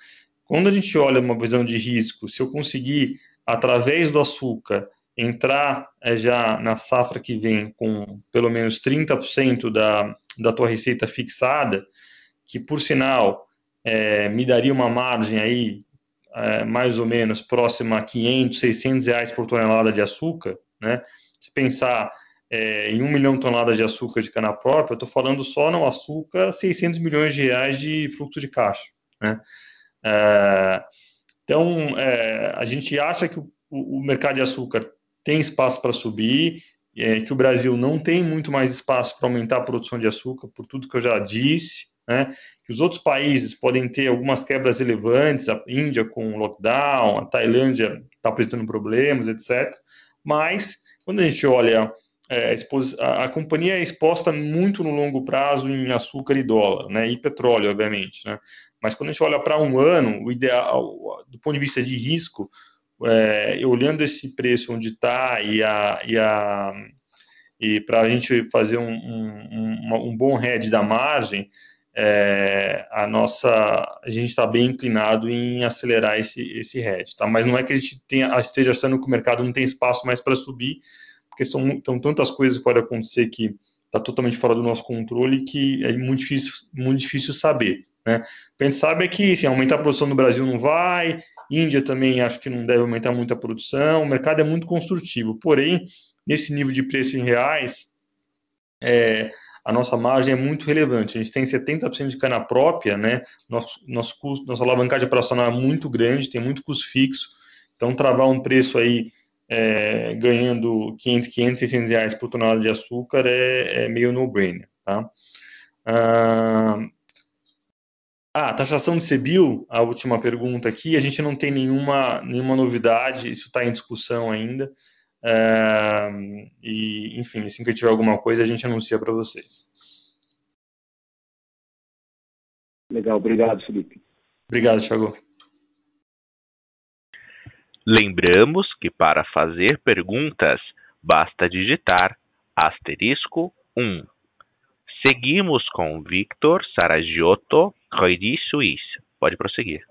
Quando a gente olha uma visão de risco, se eu conseguir, através do açúcar, entrar é, já na safra que vem com pelo menos 30% da, da tua receita fixada, que por sinal é, me daria uma margem aí é, mais ou menos próxima a 500, 600 reais por tonelada de açúcar, né? Se pensar é, em um milhão de toneladas de açúcar de cana própria, eu estou falando só no açúcar 600 milhões de reais de fluxo de caixa, né? É, então, é, a gente acha que o, o, mercado de açúcar tem espaço para subir, é, que o Brasil não tem muito mais espaço para aumentar a produção de açúcar, por tudo que eu já disse, né? que os outros países podem ter algumas quebras relevantes, a Índia com lockdown, a Tailândia está apresentando problemas, etc. Mas, quando a gente olha é, a, a, companhia é exposta muito no longo prazo em açúcar e dólar, né, e petróleo, obviamente, né, mas quando a gente olha para um ano, o ideal, do ponto de vista de risco, é, olhando esse preço onde está e a, e a e para a gente fazer um, um, um, bom hedge da margem, é, a nossa, a gente está bem inclinado em acelerar esse, esse hedge, tá? Mas não é que a gente tenha, esteja achando que o mercado não tem espaço mais para subir, porque são, são tantas coisas que podem acontecer que está totalmente fora do nosso controle que é muito difícil, muito difícil saber, né? O que a gente sabe é que, assim, aumentar a produção no Brasil não vai, Índia também acho que não deve aumentar muito a produção, o mercado é muito construtivo, porém, nesse nível de preço em reais, é, a nossa margem é muito relevante. A gente tem 70% de cana própria, né? Nosso, nosso custo, nossa alavancagem operacional é muito grande, tem muito custo fixo. Então, travar um preço aí é, ganhando 500, 500, 600 reais por tonelada de açúcar é, é meio no-brainer, tá? Ah, ah, taxação de CBIL, a última pergunta aqui, a gente não tem nenhuma, nenhuma novidade, isso está em discussão ainda. É, e, enfim, assim que tiver alguma coisa, a gente anuncia para vocês. Legal, obrigado, Felipe. Obrigado, Thiago. Lembramos que para fazer perguntas, basta digitar asterisco 1. Seguimos com Victor Saragiotto, Credit Suisse. Pode prosseguir.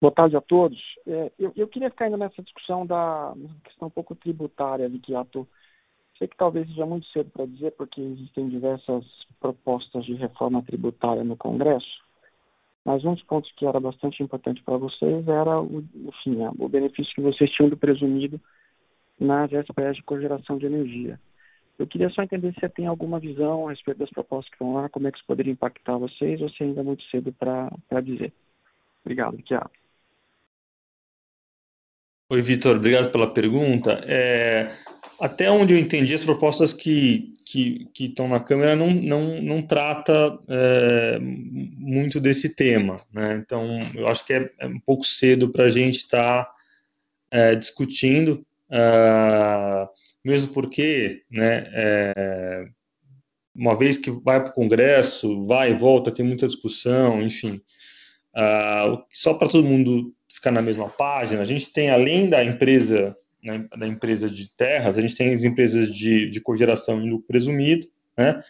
Boa tarde a todos. É, eu, eu, queria ficar ainda nessa discussão da questão um pouco tributária, Viquiato. Sei que talvez seja muito cedo para dizer, porque existem diversas propostas de reforma tributária no Congresso, mas um dos pontos que era bastante importante para vocês era o, enfim, o benefício que vocês tinham do presumido nas SPS de cogeração de energia. Eu queria só entender se você tem alguma visão a respeito das propostas que vão lá, como é que isso poderia impactar vocês, ou se ainda é muito cedo para dizer. Obrigado, Viquiato. Oi, Vitor, obrigado pela pergunta. É, até onde eu entendi, as propostas que, que, que estão na Câmara não, não, não trata é, muito desse tema. Né? Então, eu acho que é, é um pouco cedo para a gente estar tá, é, discutindo, uh, mesmo porque, né, é, uma vez que vai para o Congresso, vai e volta, tem muita discussão, enfim. Uh, só para todo mundo ficar na mesma página, a gente tem, além da empresa, né, da empresa de terras, a gente tem as empresas de, de cogeração em lucro presumido, né?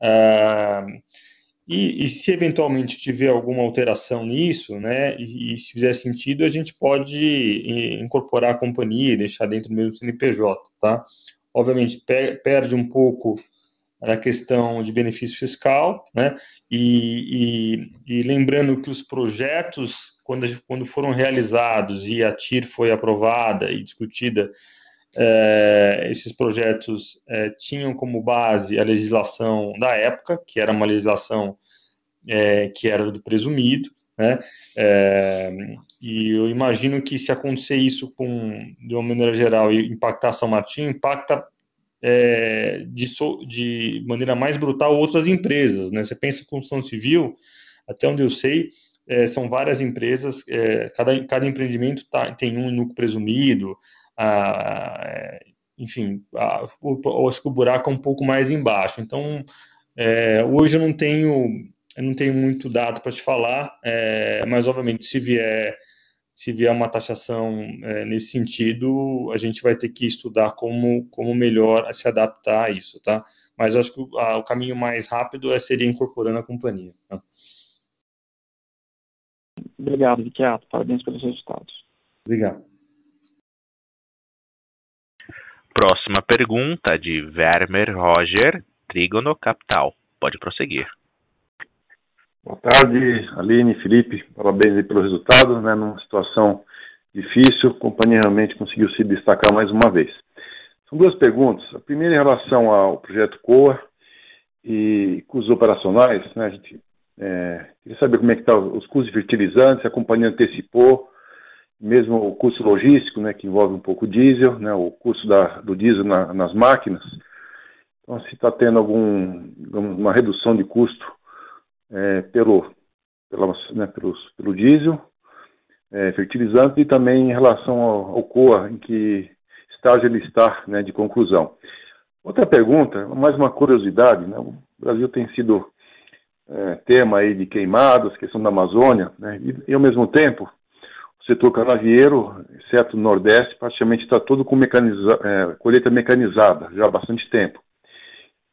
Ah, e, e, se eventualmente tiver alguma alteração nisso, né, e, e, se fizer sentido, a gente pode incorporar a companhia e deixar dentro do mesmo CNPJ, tá? Obviamente, per, perde um pouco a questão de benefício fiscal, né? E, e, e, lembrando que os projetos, quando, quando foram realizados e a TIR foi aprovada e discutida, é, esses projetos é, tinham como base a legislação da época, que era uma legislação é, que era do presumido, né? e eu imagino que se acontecer isso com, de uma maneira geral e impactar São Martinho, impacta é, de, de, maneira mais brutal outras empresas. Né? Você pensa em construção civil, até onde eu sei, é, são várias empresas, é, cada, cada empreendimento tá, tem um núcleo presumido, a, é, enfim, a, o, acho que o buraco é um pouco mais embaixo. Então, é, hoje eu não tenho, eu não tenho muito dado para te falar, é, mas obviamente se vier se vier uma taxação é, nesse sentido, a gente vai ter que estudar como, como melhor se adaptar a isso, tá? Mas acho que o, a, o caminho mais rápido é, seria incorporando a companhia. Tá? Obrigado, Viquiato. Parabéns pelos resultados. Obrigado. Próxima pergunta de Vermer Roger, Trígono Capital. Pode prosseguir. Boa tarde, Aline, Felipe, parabéns pelo resultado, né, numa situação difícil, a companhia realmente conseguiu se destacar mais uma vez. São duas perguntas, a primeira em relação ao projeto COA e custos operacionais, né, a gente é, queria saber como é que estão tá os custos fertilizantes, a companhia antecipou, mesmo o custo logístico, né, que envolve um pouco diesel, né, o custo da, do diesel na, nas máquinas, então se está tendo alguma redução de custo é, pelo, pela, né, pelos, pelo diesel, é, fertilizante e também em relação ao, ao COA, em que estágio ele está né, de conclusão. Outra pergunta, mais uma curiosidade, né, o Brasil tem sido é, tema aí de queimadas, questão da Amazônia, né, e, e, ao mesmo tempo setor canavieiro, exceto no Nordeste, praticamente está todo com mecaniza, é, colheita mecanizada já há bastante tempo.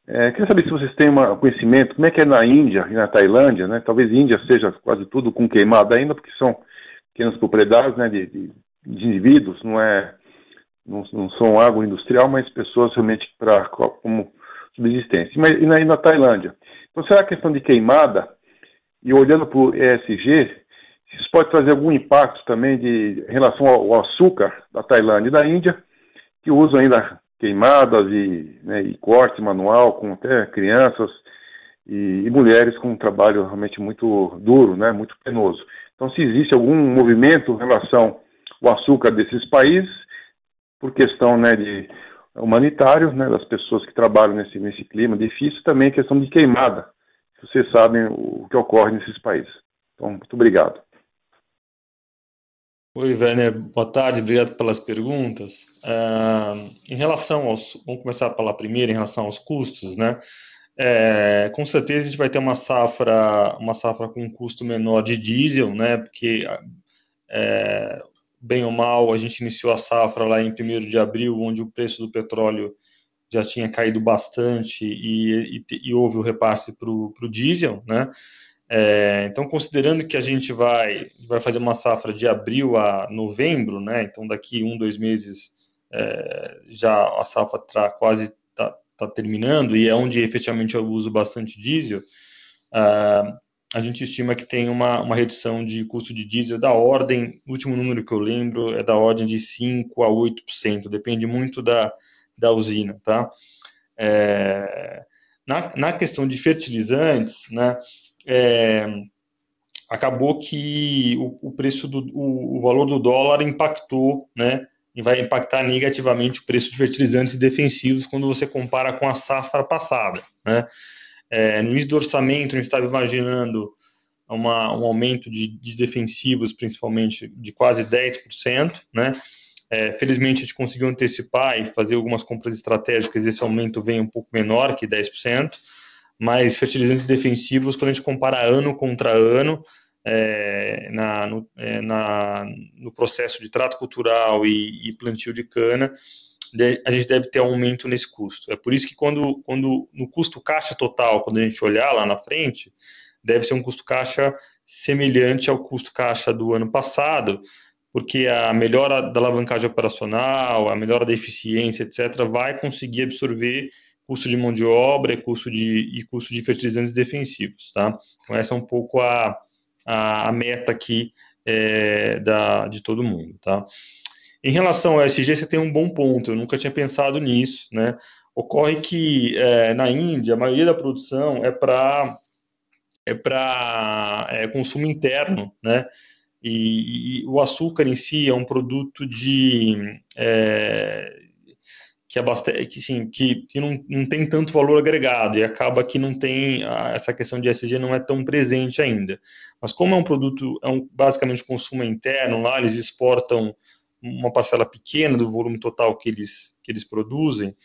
É, queria saber se vocês têm um conhecimento, como é que é na Índia e na Tailândia, né? Talvez Índia seja quase tudo com queimada ainda, porque são pequenas propriedades né, de, de, de indivíduos, não é não, não, são água industrial, mas pessoas realmente para como subsistência. Mas, e, na, e na Tailândia? Então, será a questão de queimada, e olhando para o ESG, isso pode trazer algum impacto também de, em relação ao, açúcar da Tailândia e da Índia, que usam ainda queimadas e, né, e corte manual com até crianças e, e, mulheres com um trabalho realmente muito duro, né, muito penoso. Então, se existe algum movimento em relação ao açúcar desses países, por questão né, de humanitário, né, das pessoas que trabalham nesse, nesse clima difícil, também questão de queimada. Vocês sabem o que ocorre nesses países. Então, muito obrigado. Oi, Werner, boa tarde, obrigado pelas perguntas. Uh, em relação aos, vamos começar pela primeira, em relação aos custos, né? É, com certeza a gente vai ter uma safra, uma safra com um custo menor de diesel, né? Porque é, bem ou mal a gente iniciou a safra lá em 1 de abril, onde o preço do petróleo já tinha caído bastante e, e, e houve o repasse para o diesel, né? É, então, considerando que a gente vai, vai fazer uma safra de abril a novembro, né? Então, daqui um, dois meses é, já a safra tá, quase está tá terminando e é onde efetivamente eu uso bastante diesel. Ah, a gente estima que tem uma, uma redução de custo de diesel da ordem, o último número que eu lembro é da ordem de 5 a 8%, depende muito da, da usina, tá? É, na, na questão de fertilizantes, né? É, acabou que o, o preço do o, o, valor do dólar impactou, né? E vai impactar negativamente o preço de fertilizantes defensivos quando você compara com a safra passada, né? É, no início do orçamento, a gente estava imaginando uma, um aumento de, de, defensivos, principalmente de quase 10%, né? É, felizmente, a gente conseguiu antecipar e fazer algumas compras estratégicas, esse aumento vem um pouco menor que 10% mas fertilizantes defensivos, quando a gente compara ano contra ano, é, na, no, é, na, no, processo de trato cultural e, e, plantio de cana, a gente deve ter aumento nesse custo. É por isso que quando, quando no custo caixa total, quando a gente olhar lá na frente, deve ser um custo caixa semelhante ao custo caixa do ano passado, porque a melhora da alavancagem operacional, a melhora da eficiência, etc., vai conseguir absorver custo de mão de obra e custo de, e custo de fertilizantes defensivos, tá? Então essa é um pouco a, a, a meta aqui é, da, de todo mundo, tá? Em relação ao SG, você tem um bom ponto, eu nunca tinha pensado nisso, né? Ocorre que é, na Índia, a maioria da produção é para é para é, consumo interno, né? E, e, o açúcar em si é um produto de é, que, que, sim, que, que não, não tem tanto valor agregado e acaba que não tem essa questão de SG não é tão presente ainda. Mas como é um produto, é um, basicamente consumo interno, lá eles exportam uma parcela pequena do volume total que eles, que eles produzem,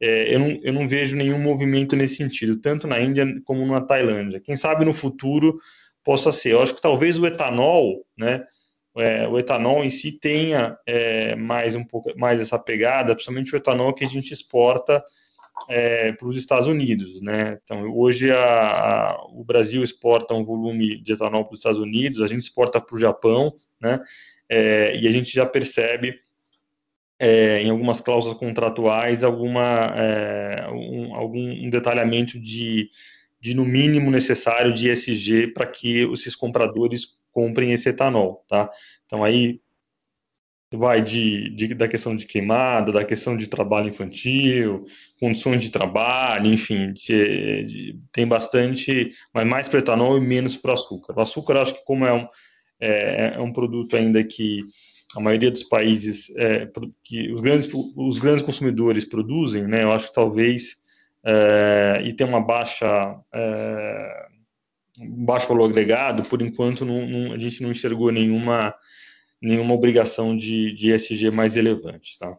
é, eu, não, eu não vejo nenhum movimento nesse sentido, tanto na Índia como na Tailândia. Quem sabe no futuro possa ser. Eu acho que talvez o etanol, né, é, o etanol em si tenha é, mais um pouco mais essa pegada, principalmente o etanol que a gente exporta é, para os Estados Unidos, né? Então hoje a, a, o Brasil exporta um volume de etanol para os Estados Unidos, a gente exporta para o Japão, né? É, e a gente já percebe é, em algumas cláusulas contratuais alguma é, um, algum detalhamento de, de no mínimo necessário de ESG para que esses compradores comprem esse etanol, tá? Então aí vai de, de, da questão de queimada, da questão de trabalho infantil, condições de trabalho, enfim, de, de, tem bastante, mas mais para etanol e menos para açúcar. O açúcar, acho que como é um, é, é, um produto ainda que a maioria dos países, é, que os grandes, os grandes consumidores produzem, né, eu acho que talvez, é, e tem uma baixa é, baixo valor agregado, por enquanto não, não, a gente não enxergou nenhuma, nenhuma obrigação de, de ESG mais relevante. Tá?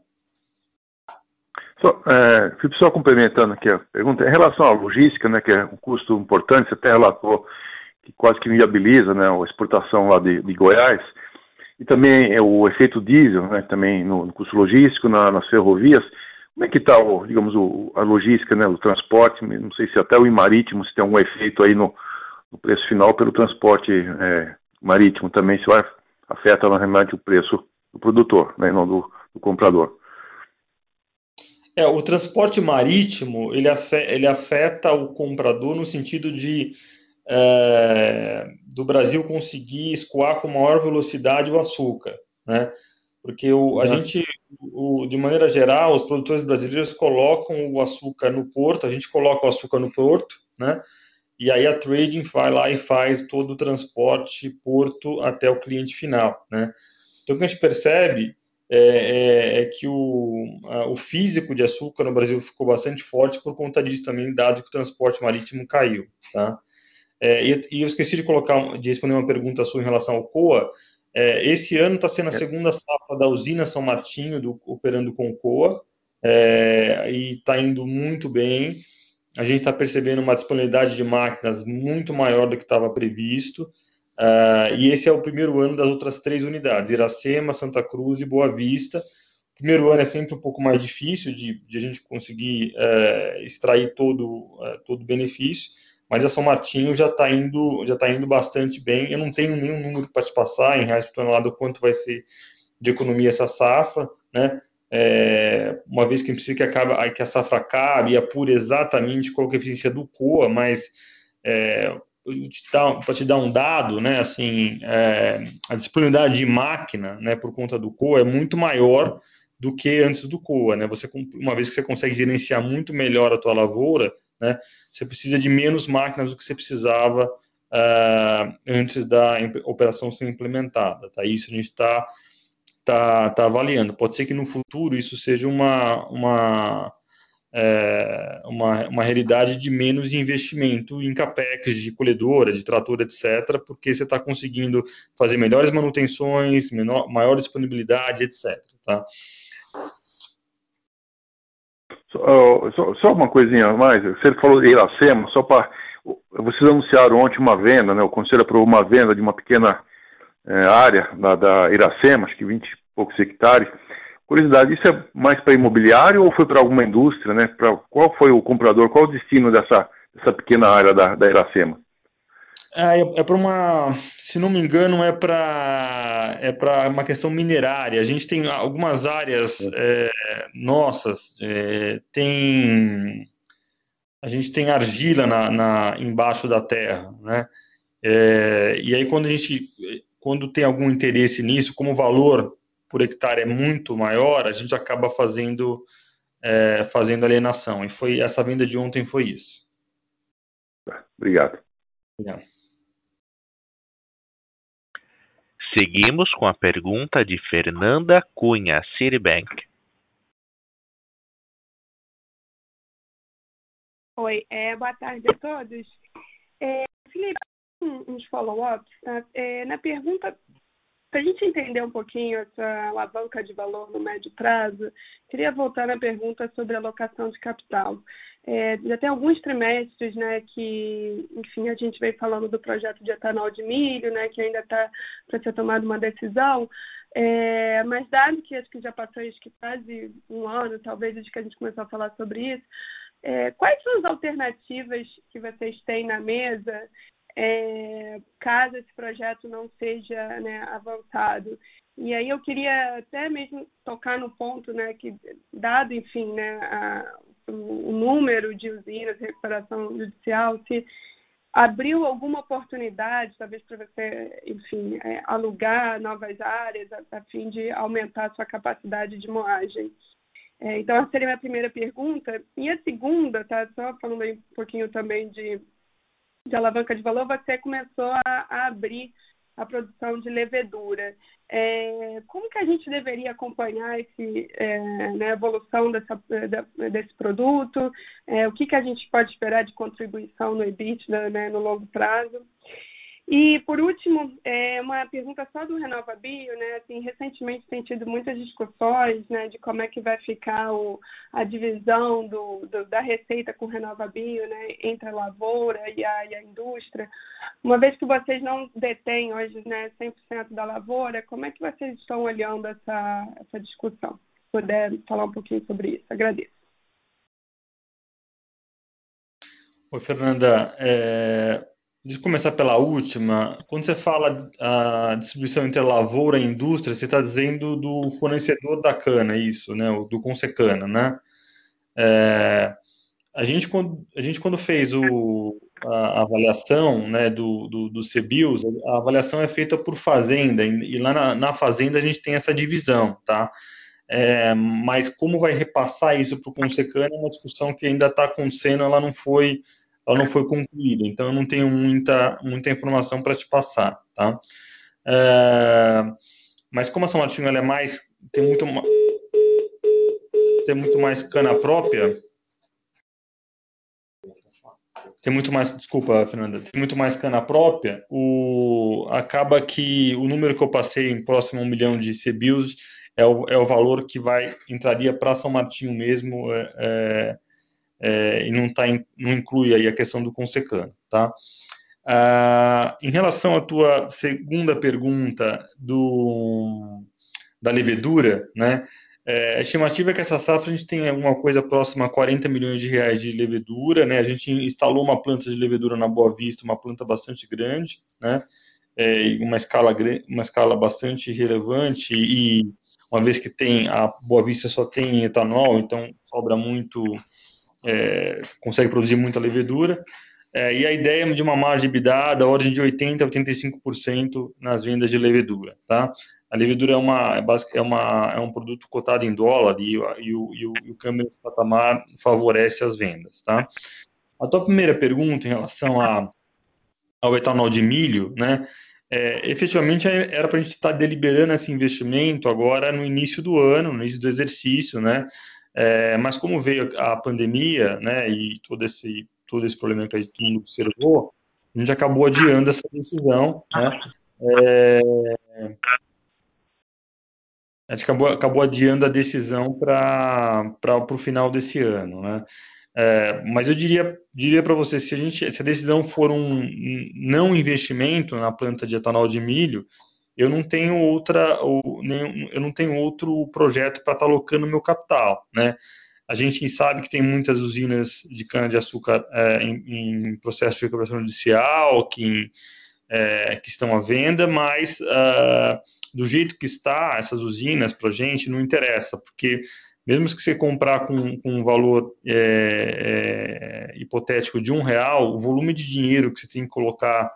Só, é, só complementando aqui a pergunta, em relação à logística, né, que é um custo importante, você até relatou que quase que viabiliza né, a exportação lá de, de Goiás, e também é o efeito diesel, né, também no, no custo logístico, na, nas ferrovias. como é que está, digamos, o, a logística, né, o transporte, não sei se até o marítimo, se tem algum efeito aí no, no preço final pelo transporte é, marítimo também, se vai, afeta, na realidade, o preço do produtor, né, não do, do comprador. É, o transporte marítimo, ele afeta, ele afeta o comprador no sentido de é, do Brasil conseguir escoar com maior velocidade o açúcar, né? Porque o, a uhum. gente, o, de maneira geral, os produtores brasileiros colocam o açúcar no porto, a gente coloca o açúcar no porto, né? E aí a trading vai lá e faz todo o transporte porto até o cliente final, né? Então o que a gente percebe é, é, é que o, a, o físico de açúcar no Brasil ficou bastante forte por conta disso também, dado que o transporte marítimo caiu, tá? É, e, e, eu esqueci de colocar, de responder uma pergunta sua em relação ao COA. É, esse ano está sendo a é. segunda safra da usina São Martinho, do, operando com o COA, é, e está indo muito bem. A gente está percebendo uma disponibilidade de máquinas muito maior do que estava previsto. Uh, e esse é o primeiro ano das outras três unidades: Iracema, Santa Cruz e Boa Vista. Primeiro ano é sempre um pouco mais difícil de, de a gente conseguir uh, extrair todo uh, todo o benefício, mas a São Martinho já está indo já tá indo bastante bem. Eu não tenho nenhum número para te passar em reais por tonelada quanto vai ser de economia essa safra, né? É, uma vez que precisa que, acaba, que a safra acabe e apure exatamente qual é a eficiência do COA, mas é, para te dar um dado, né, assim, é, a disponibilidade de máquina, né, por conta do COA é muito maior do que antes do COA, né? Você uma vez que você consegue gerenciar muito melhor a tua lavoura, né, você precisa de menos máquinas do que você precisava uh, antes da operação ser implementada, tá? Isso a gente está tá, tá avaliando. Pode ser que no futuro isso seja uma uma é, uma, uma realidade de menos investimento em capex de colhedora, de trator, etc., porque você está conseguindo fazer melhores manutenções, menor, maior disponibilidade, etc. Tá? Só, só, só, uma coisinha a mais, você falou de Iracema, só para. Vocês anunciaram ontem uma venda, né? O Conselho aprovou uma venda de uma pequena é, área da, da Iracema, acho que 20 e poucos hectares Curiosidade, isso é mais para imobiliário ou foi para alguma indústria, né? Pra, qual foi o comprador, qual o destino dessa, dessa pequena área da, da Iracema? É, é para uma, se não me engano, é para é para uma questão minerária. A gente tem algumas áreas é, nossas, é, tem a gente tem argila na, na embaixo da terra, né? É, e aí quando a gente quando tem algum interesse nisso, como valor por hectare é muito maior, a gente acaba fazendo é, fazendo alienação. E foi essa venda de ontem foi isso. Obrigado. Obrigado. Seguimos com a pergunta de Fernanda Cunha, Citibank. Oi, é, boa tarde a todos. É, Felipe, uns follow-ups. Tá? É, na pergunta para a gente entender um pouquinho essa alavanca de valor no médio prazo, queria voltar na pergunta sobre alocação de capital. É, já tem alguns trimestres né, que, enfim, a gente vem falando do projeto de etanol de milho, né, que ainda está para ser tomada uma decisão, é, mas dado que acho que já passou acho que quase um ano, talvez, desde que a gente começou a falar sobre isso, é, quais são as alternativas que vocês têm na mesa é, caso esse projeto não seja né, avançado. E aí eu queria até mesmo tocar no ponto né, que, dado, enfim, né, a, o, número de usinas de recuperação judicial, se abriu alguma oportunidade, talvez para você, enfim, é, alugar novas áreas a, a, fim de aumentar a sua capacidade de moagem. É, então, essa seria a minha primeira pergunta. E a segunda, tá? Só falando aí um pouquinho também de de alavanca de valor, você começou a, a abrir a produção de levedura. É, como que a gente deveria acompanhar esse, é, né, a evolução dessa, desse produto? É, o que, que a gente pode esperar de contribuição no EBITDA né, no longo prazo? E, por último, é uma pergunta só do Renova Bio, né? Assim, recentemente tem tido muitas discussões, né, de como é que vai ficar o, a divisão do, do, da receita com Renova Bio, né, entre a lavoura e a, e a indústria. Uma vez que vocês não detêm hoje, né, 100% da lavoura, como é que vocês estão olhando essa, essa discussão? puder falar um pouquinho sobre isso. Agradeço. Oi, Fernanda. É, eu começar pela última. Quando você fala a distribuição entre a lavoura e a indústria, você está dizendo do fornecedor da cana, isso, né? Do Consecana, né? É, a gente, a gente, quando fez o, a, avaliação né, do, do, do CBIOS, a avaliação é feita por fazenda, e, lá na, na fazenda a gente tem essa divisão, tá? É, mas como vai repassar isso para o Consecana é uma discussão que ainda está acontecendo, ela não foi ela não foi concluída, então eu não tenho muita, muita informação para te passar, tá? É, mas como a São Martinho ela é mais, tem muito, tem muito mais cana própria, tem muito mais, desculpa, Fernanda, tem muito mais cana própria, o, acaba que o número que eu passei em próximo a um milhão de CBIOS é o, é o valor que vai, entraria para São Martinho mesmo, é, é, e não, tá, não inclui aí a questão do consecano, tá? Ah, em relação à tua segunda pergunta do, da levedura, né? É, a estimativa é que essa safra a gente tem alguma coisa próxima a 40 milhões de reais de levedura, né? A gente instalou uma planta de levedura na Boa Vista, uma planta bastante grande, né? É, uma escala uma escala bastante relevante e uma vez que tem a Boa Vista só tem etanol, então sobra muito, é, consegue produzir muita levedura. É, e a ideia é de uma margem de EBITDA da ordem de 80 a 85% nas vendas de levedura, tá? A levedura é, uma, é, é, uma, é um produto cotado em dólar e, e, o, e, o, e o câmbio nesse patamar favorece as vendas, tá? A tua primeira pergunta em relação a, ao etanol de milho, né? É, efetivamente era para a gente estar deliberando esse investimento agora no início do ano, no início do exercício, né? É, mas como veio a pandemia, né, e todo esse todo esse problema que a gente observou, a gente acabou adiando essa decisão, né? É, a gente acabou, acabou adiando a decisão para o final desse ano, né? É, mas eu diria, diria para você, se a, gente, se a decisão for um não investimento na planta de etanol de milho, eu não tenho outra, ou, eu não tenho outro projeto para estar tá alocando meu capital, né? A gente sabe que tem muitas usinas de cana-de-açúcar é, em, em, processo de recuperação judicial que, é, que estão à venda, mas uh, do jeito que está essas usinas para a gente não interessa, porque mesmo que você comprar com, com um valor é, é, hipotético de um real, o volume de dinheiro que você tem que colocar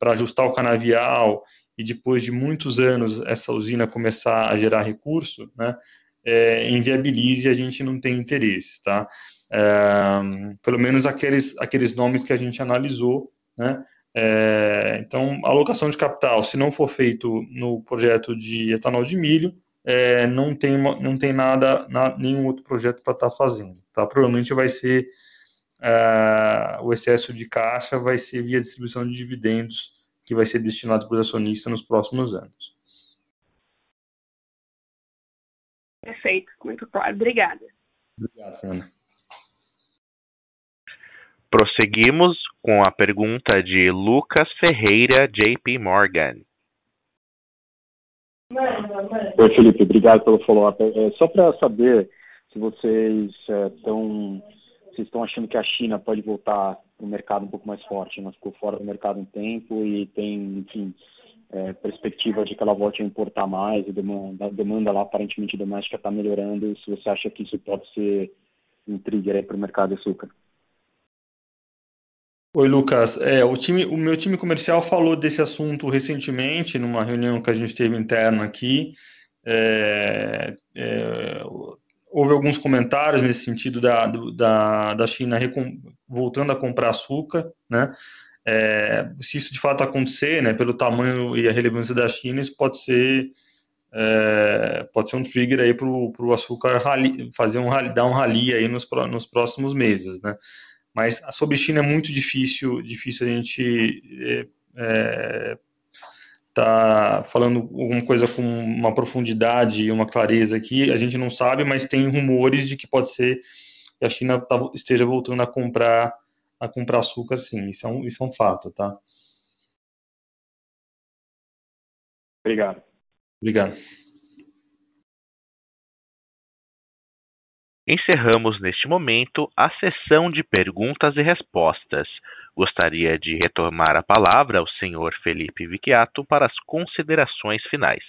para ajustar o canavial e depois de muitos anos essa usina começar a gerar recurso, né, é, inviabilize a gente não tem interesse, tá? É, pelo menos aqueles, aqueles nomes que a gente analisou, né, é, então, alocação de capital, se não for feito no projeto de etanol de milho, é, não, tem, não tem nada, na, nenhum outro projeto para estar tá fazendo. Tá? Provavelmente vai ser é, o excesso de caixa vai ser via distribuição de dividendos que vai ser destinado para os acionistas nos próximos anos. Perfeito, muito claro. Obrigada. Obrigado, Fernanda. Prosseguimos com a pergunta de Lucas Ferreira, JP Morgan. Oi, Felipe, obrigado pelo follow-up. É, só para saber se vocês estão é, se estão achando que a China pode voltar para o mercado um pouco mais forte, né? ficou fora do mercado um tempo e tem, enfim, é, perspectiva de que ela volte a importar mais, a demanda, a demanda lá aparentemente doméstica está melhorando, se você acha que isso pode ser um trigger para o mercado de açúcar. Oi, Lucas. É, o, time, o meu time comercial falou desse assunto recentemente, numa reunião que a gente teve interna aqui. É, é, houve alguns comentários nesse sentido da, da, da China voltando a comprar açúcar, né? É, se isso de fato acontecer, né, pelo tamanho e a relevância da China, isso pode ser é, pode ser um trigger aí para o açúcar rally, fazer um rally, dar um rally aí nos, nos próximos meses, né? Mas sobre China é muito difícil, difícil a gente é, é, tá falando alguma coisa com uma profundidade e uma clareza aqui. A gente não sabe, mas tem rumores de que pode ser que a China tá, esteja voltando a comprar a comprar açúcar, sim. Isso é um, isso é um fato, tá? Obrigado. Obrigado. Encerramos neste momento a sessão de perguntas e respostas. Gostaria de retomar a palavra ao senhor Felipe Vicchiato para as considerações finais.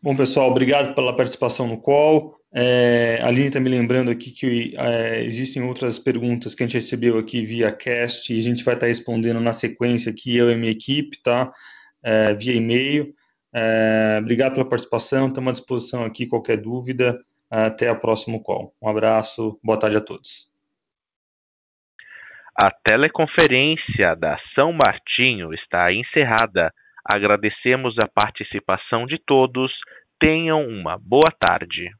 Bom, pessoal, obrigado pela participação no call. É, a Aline está me lembrando aqui que é, existem outras perguntas que a gente recebeu aqui via cast e a gente vai estar tá respondendo na sequência aqui, eu e minha equipe, tá? É, via e-mail. É, obrigado pela participação, estamos à disposição aqui, qualquer dúvida. Até o próximo call. Um abraço, boa tarde a todos. A teleconferência da São Martinho está encerrada. Agradecemos a participação de todos. Tenham uma boa tarde.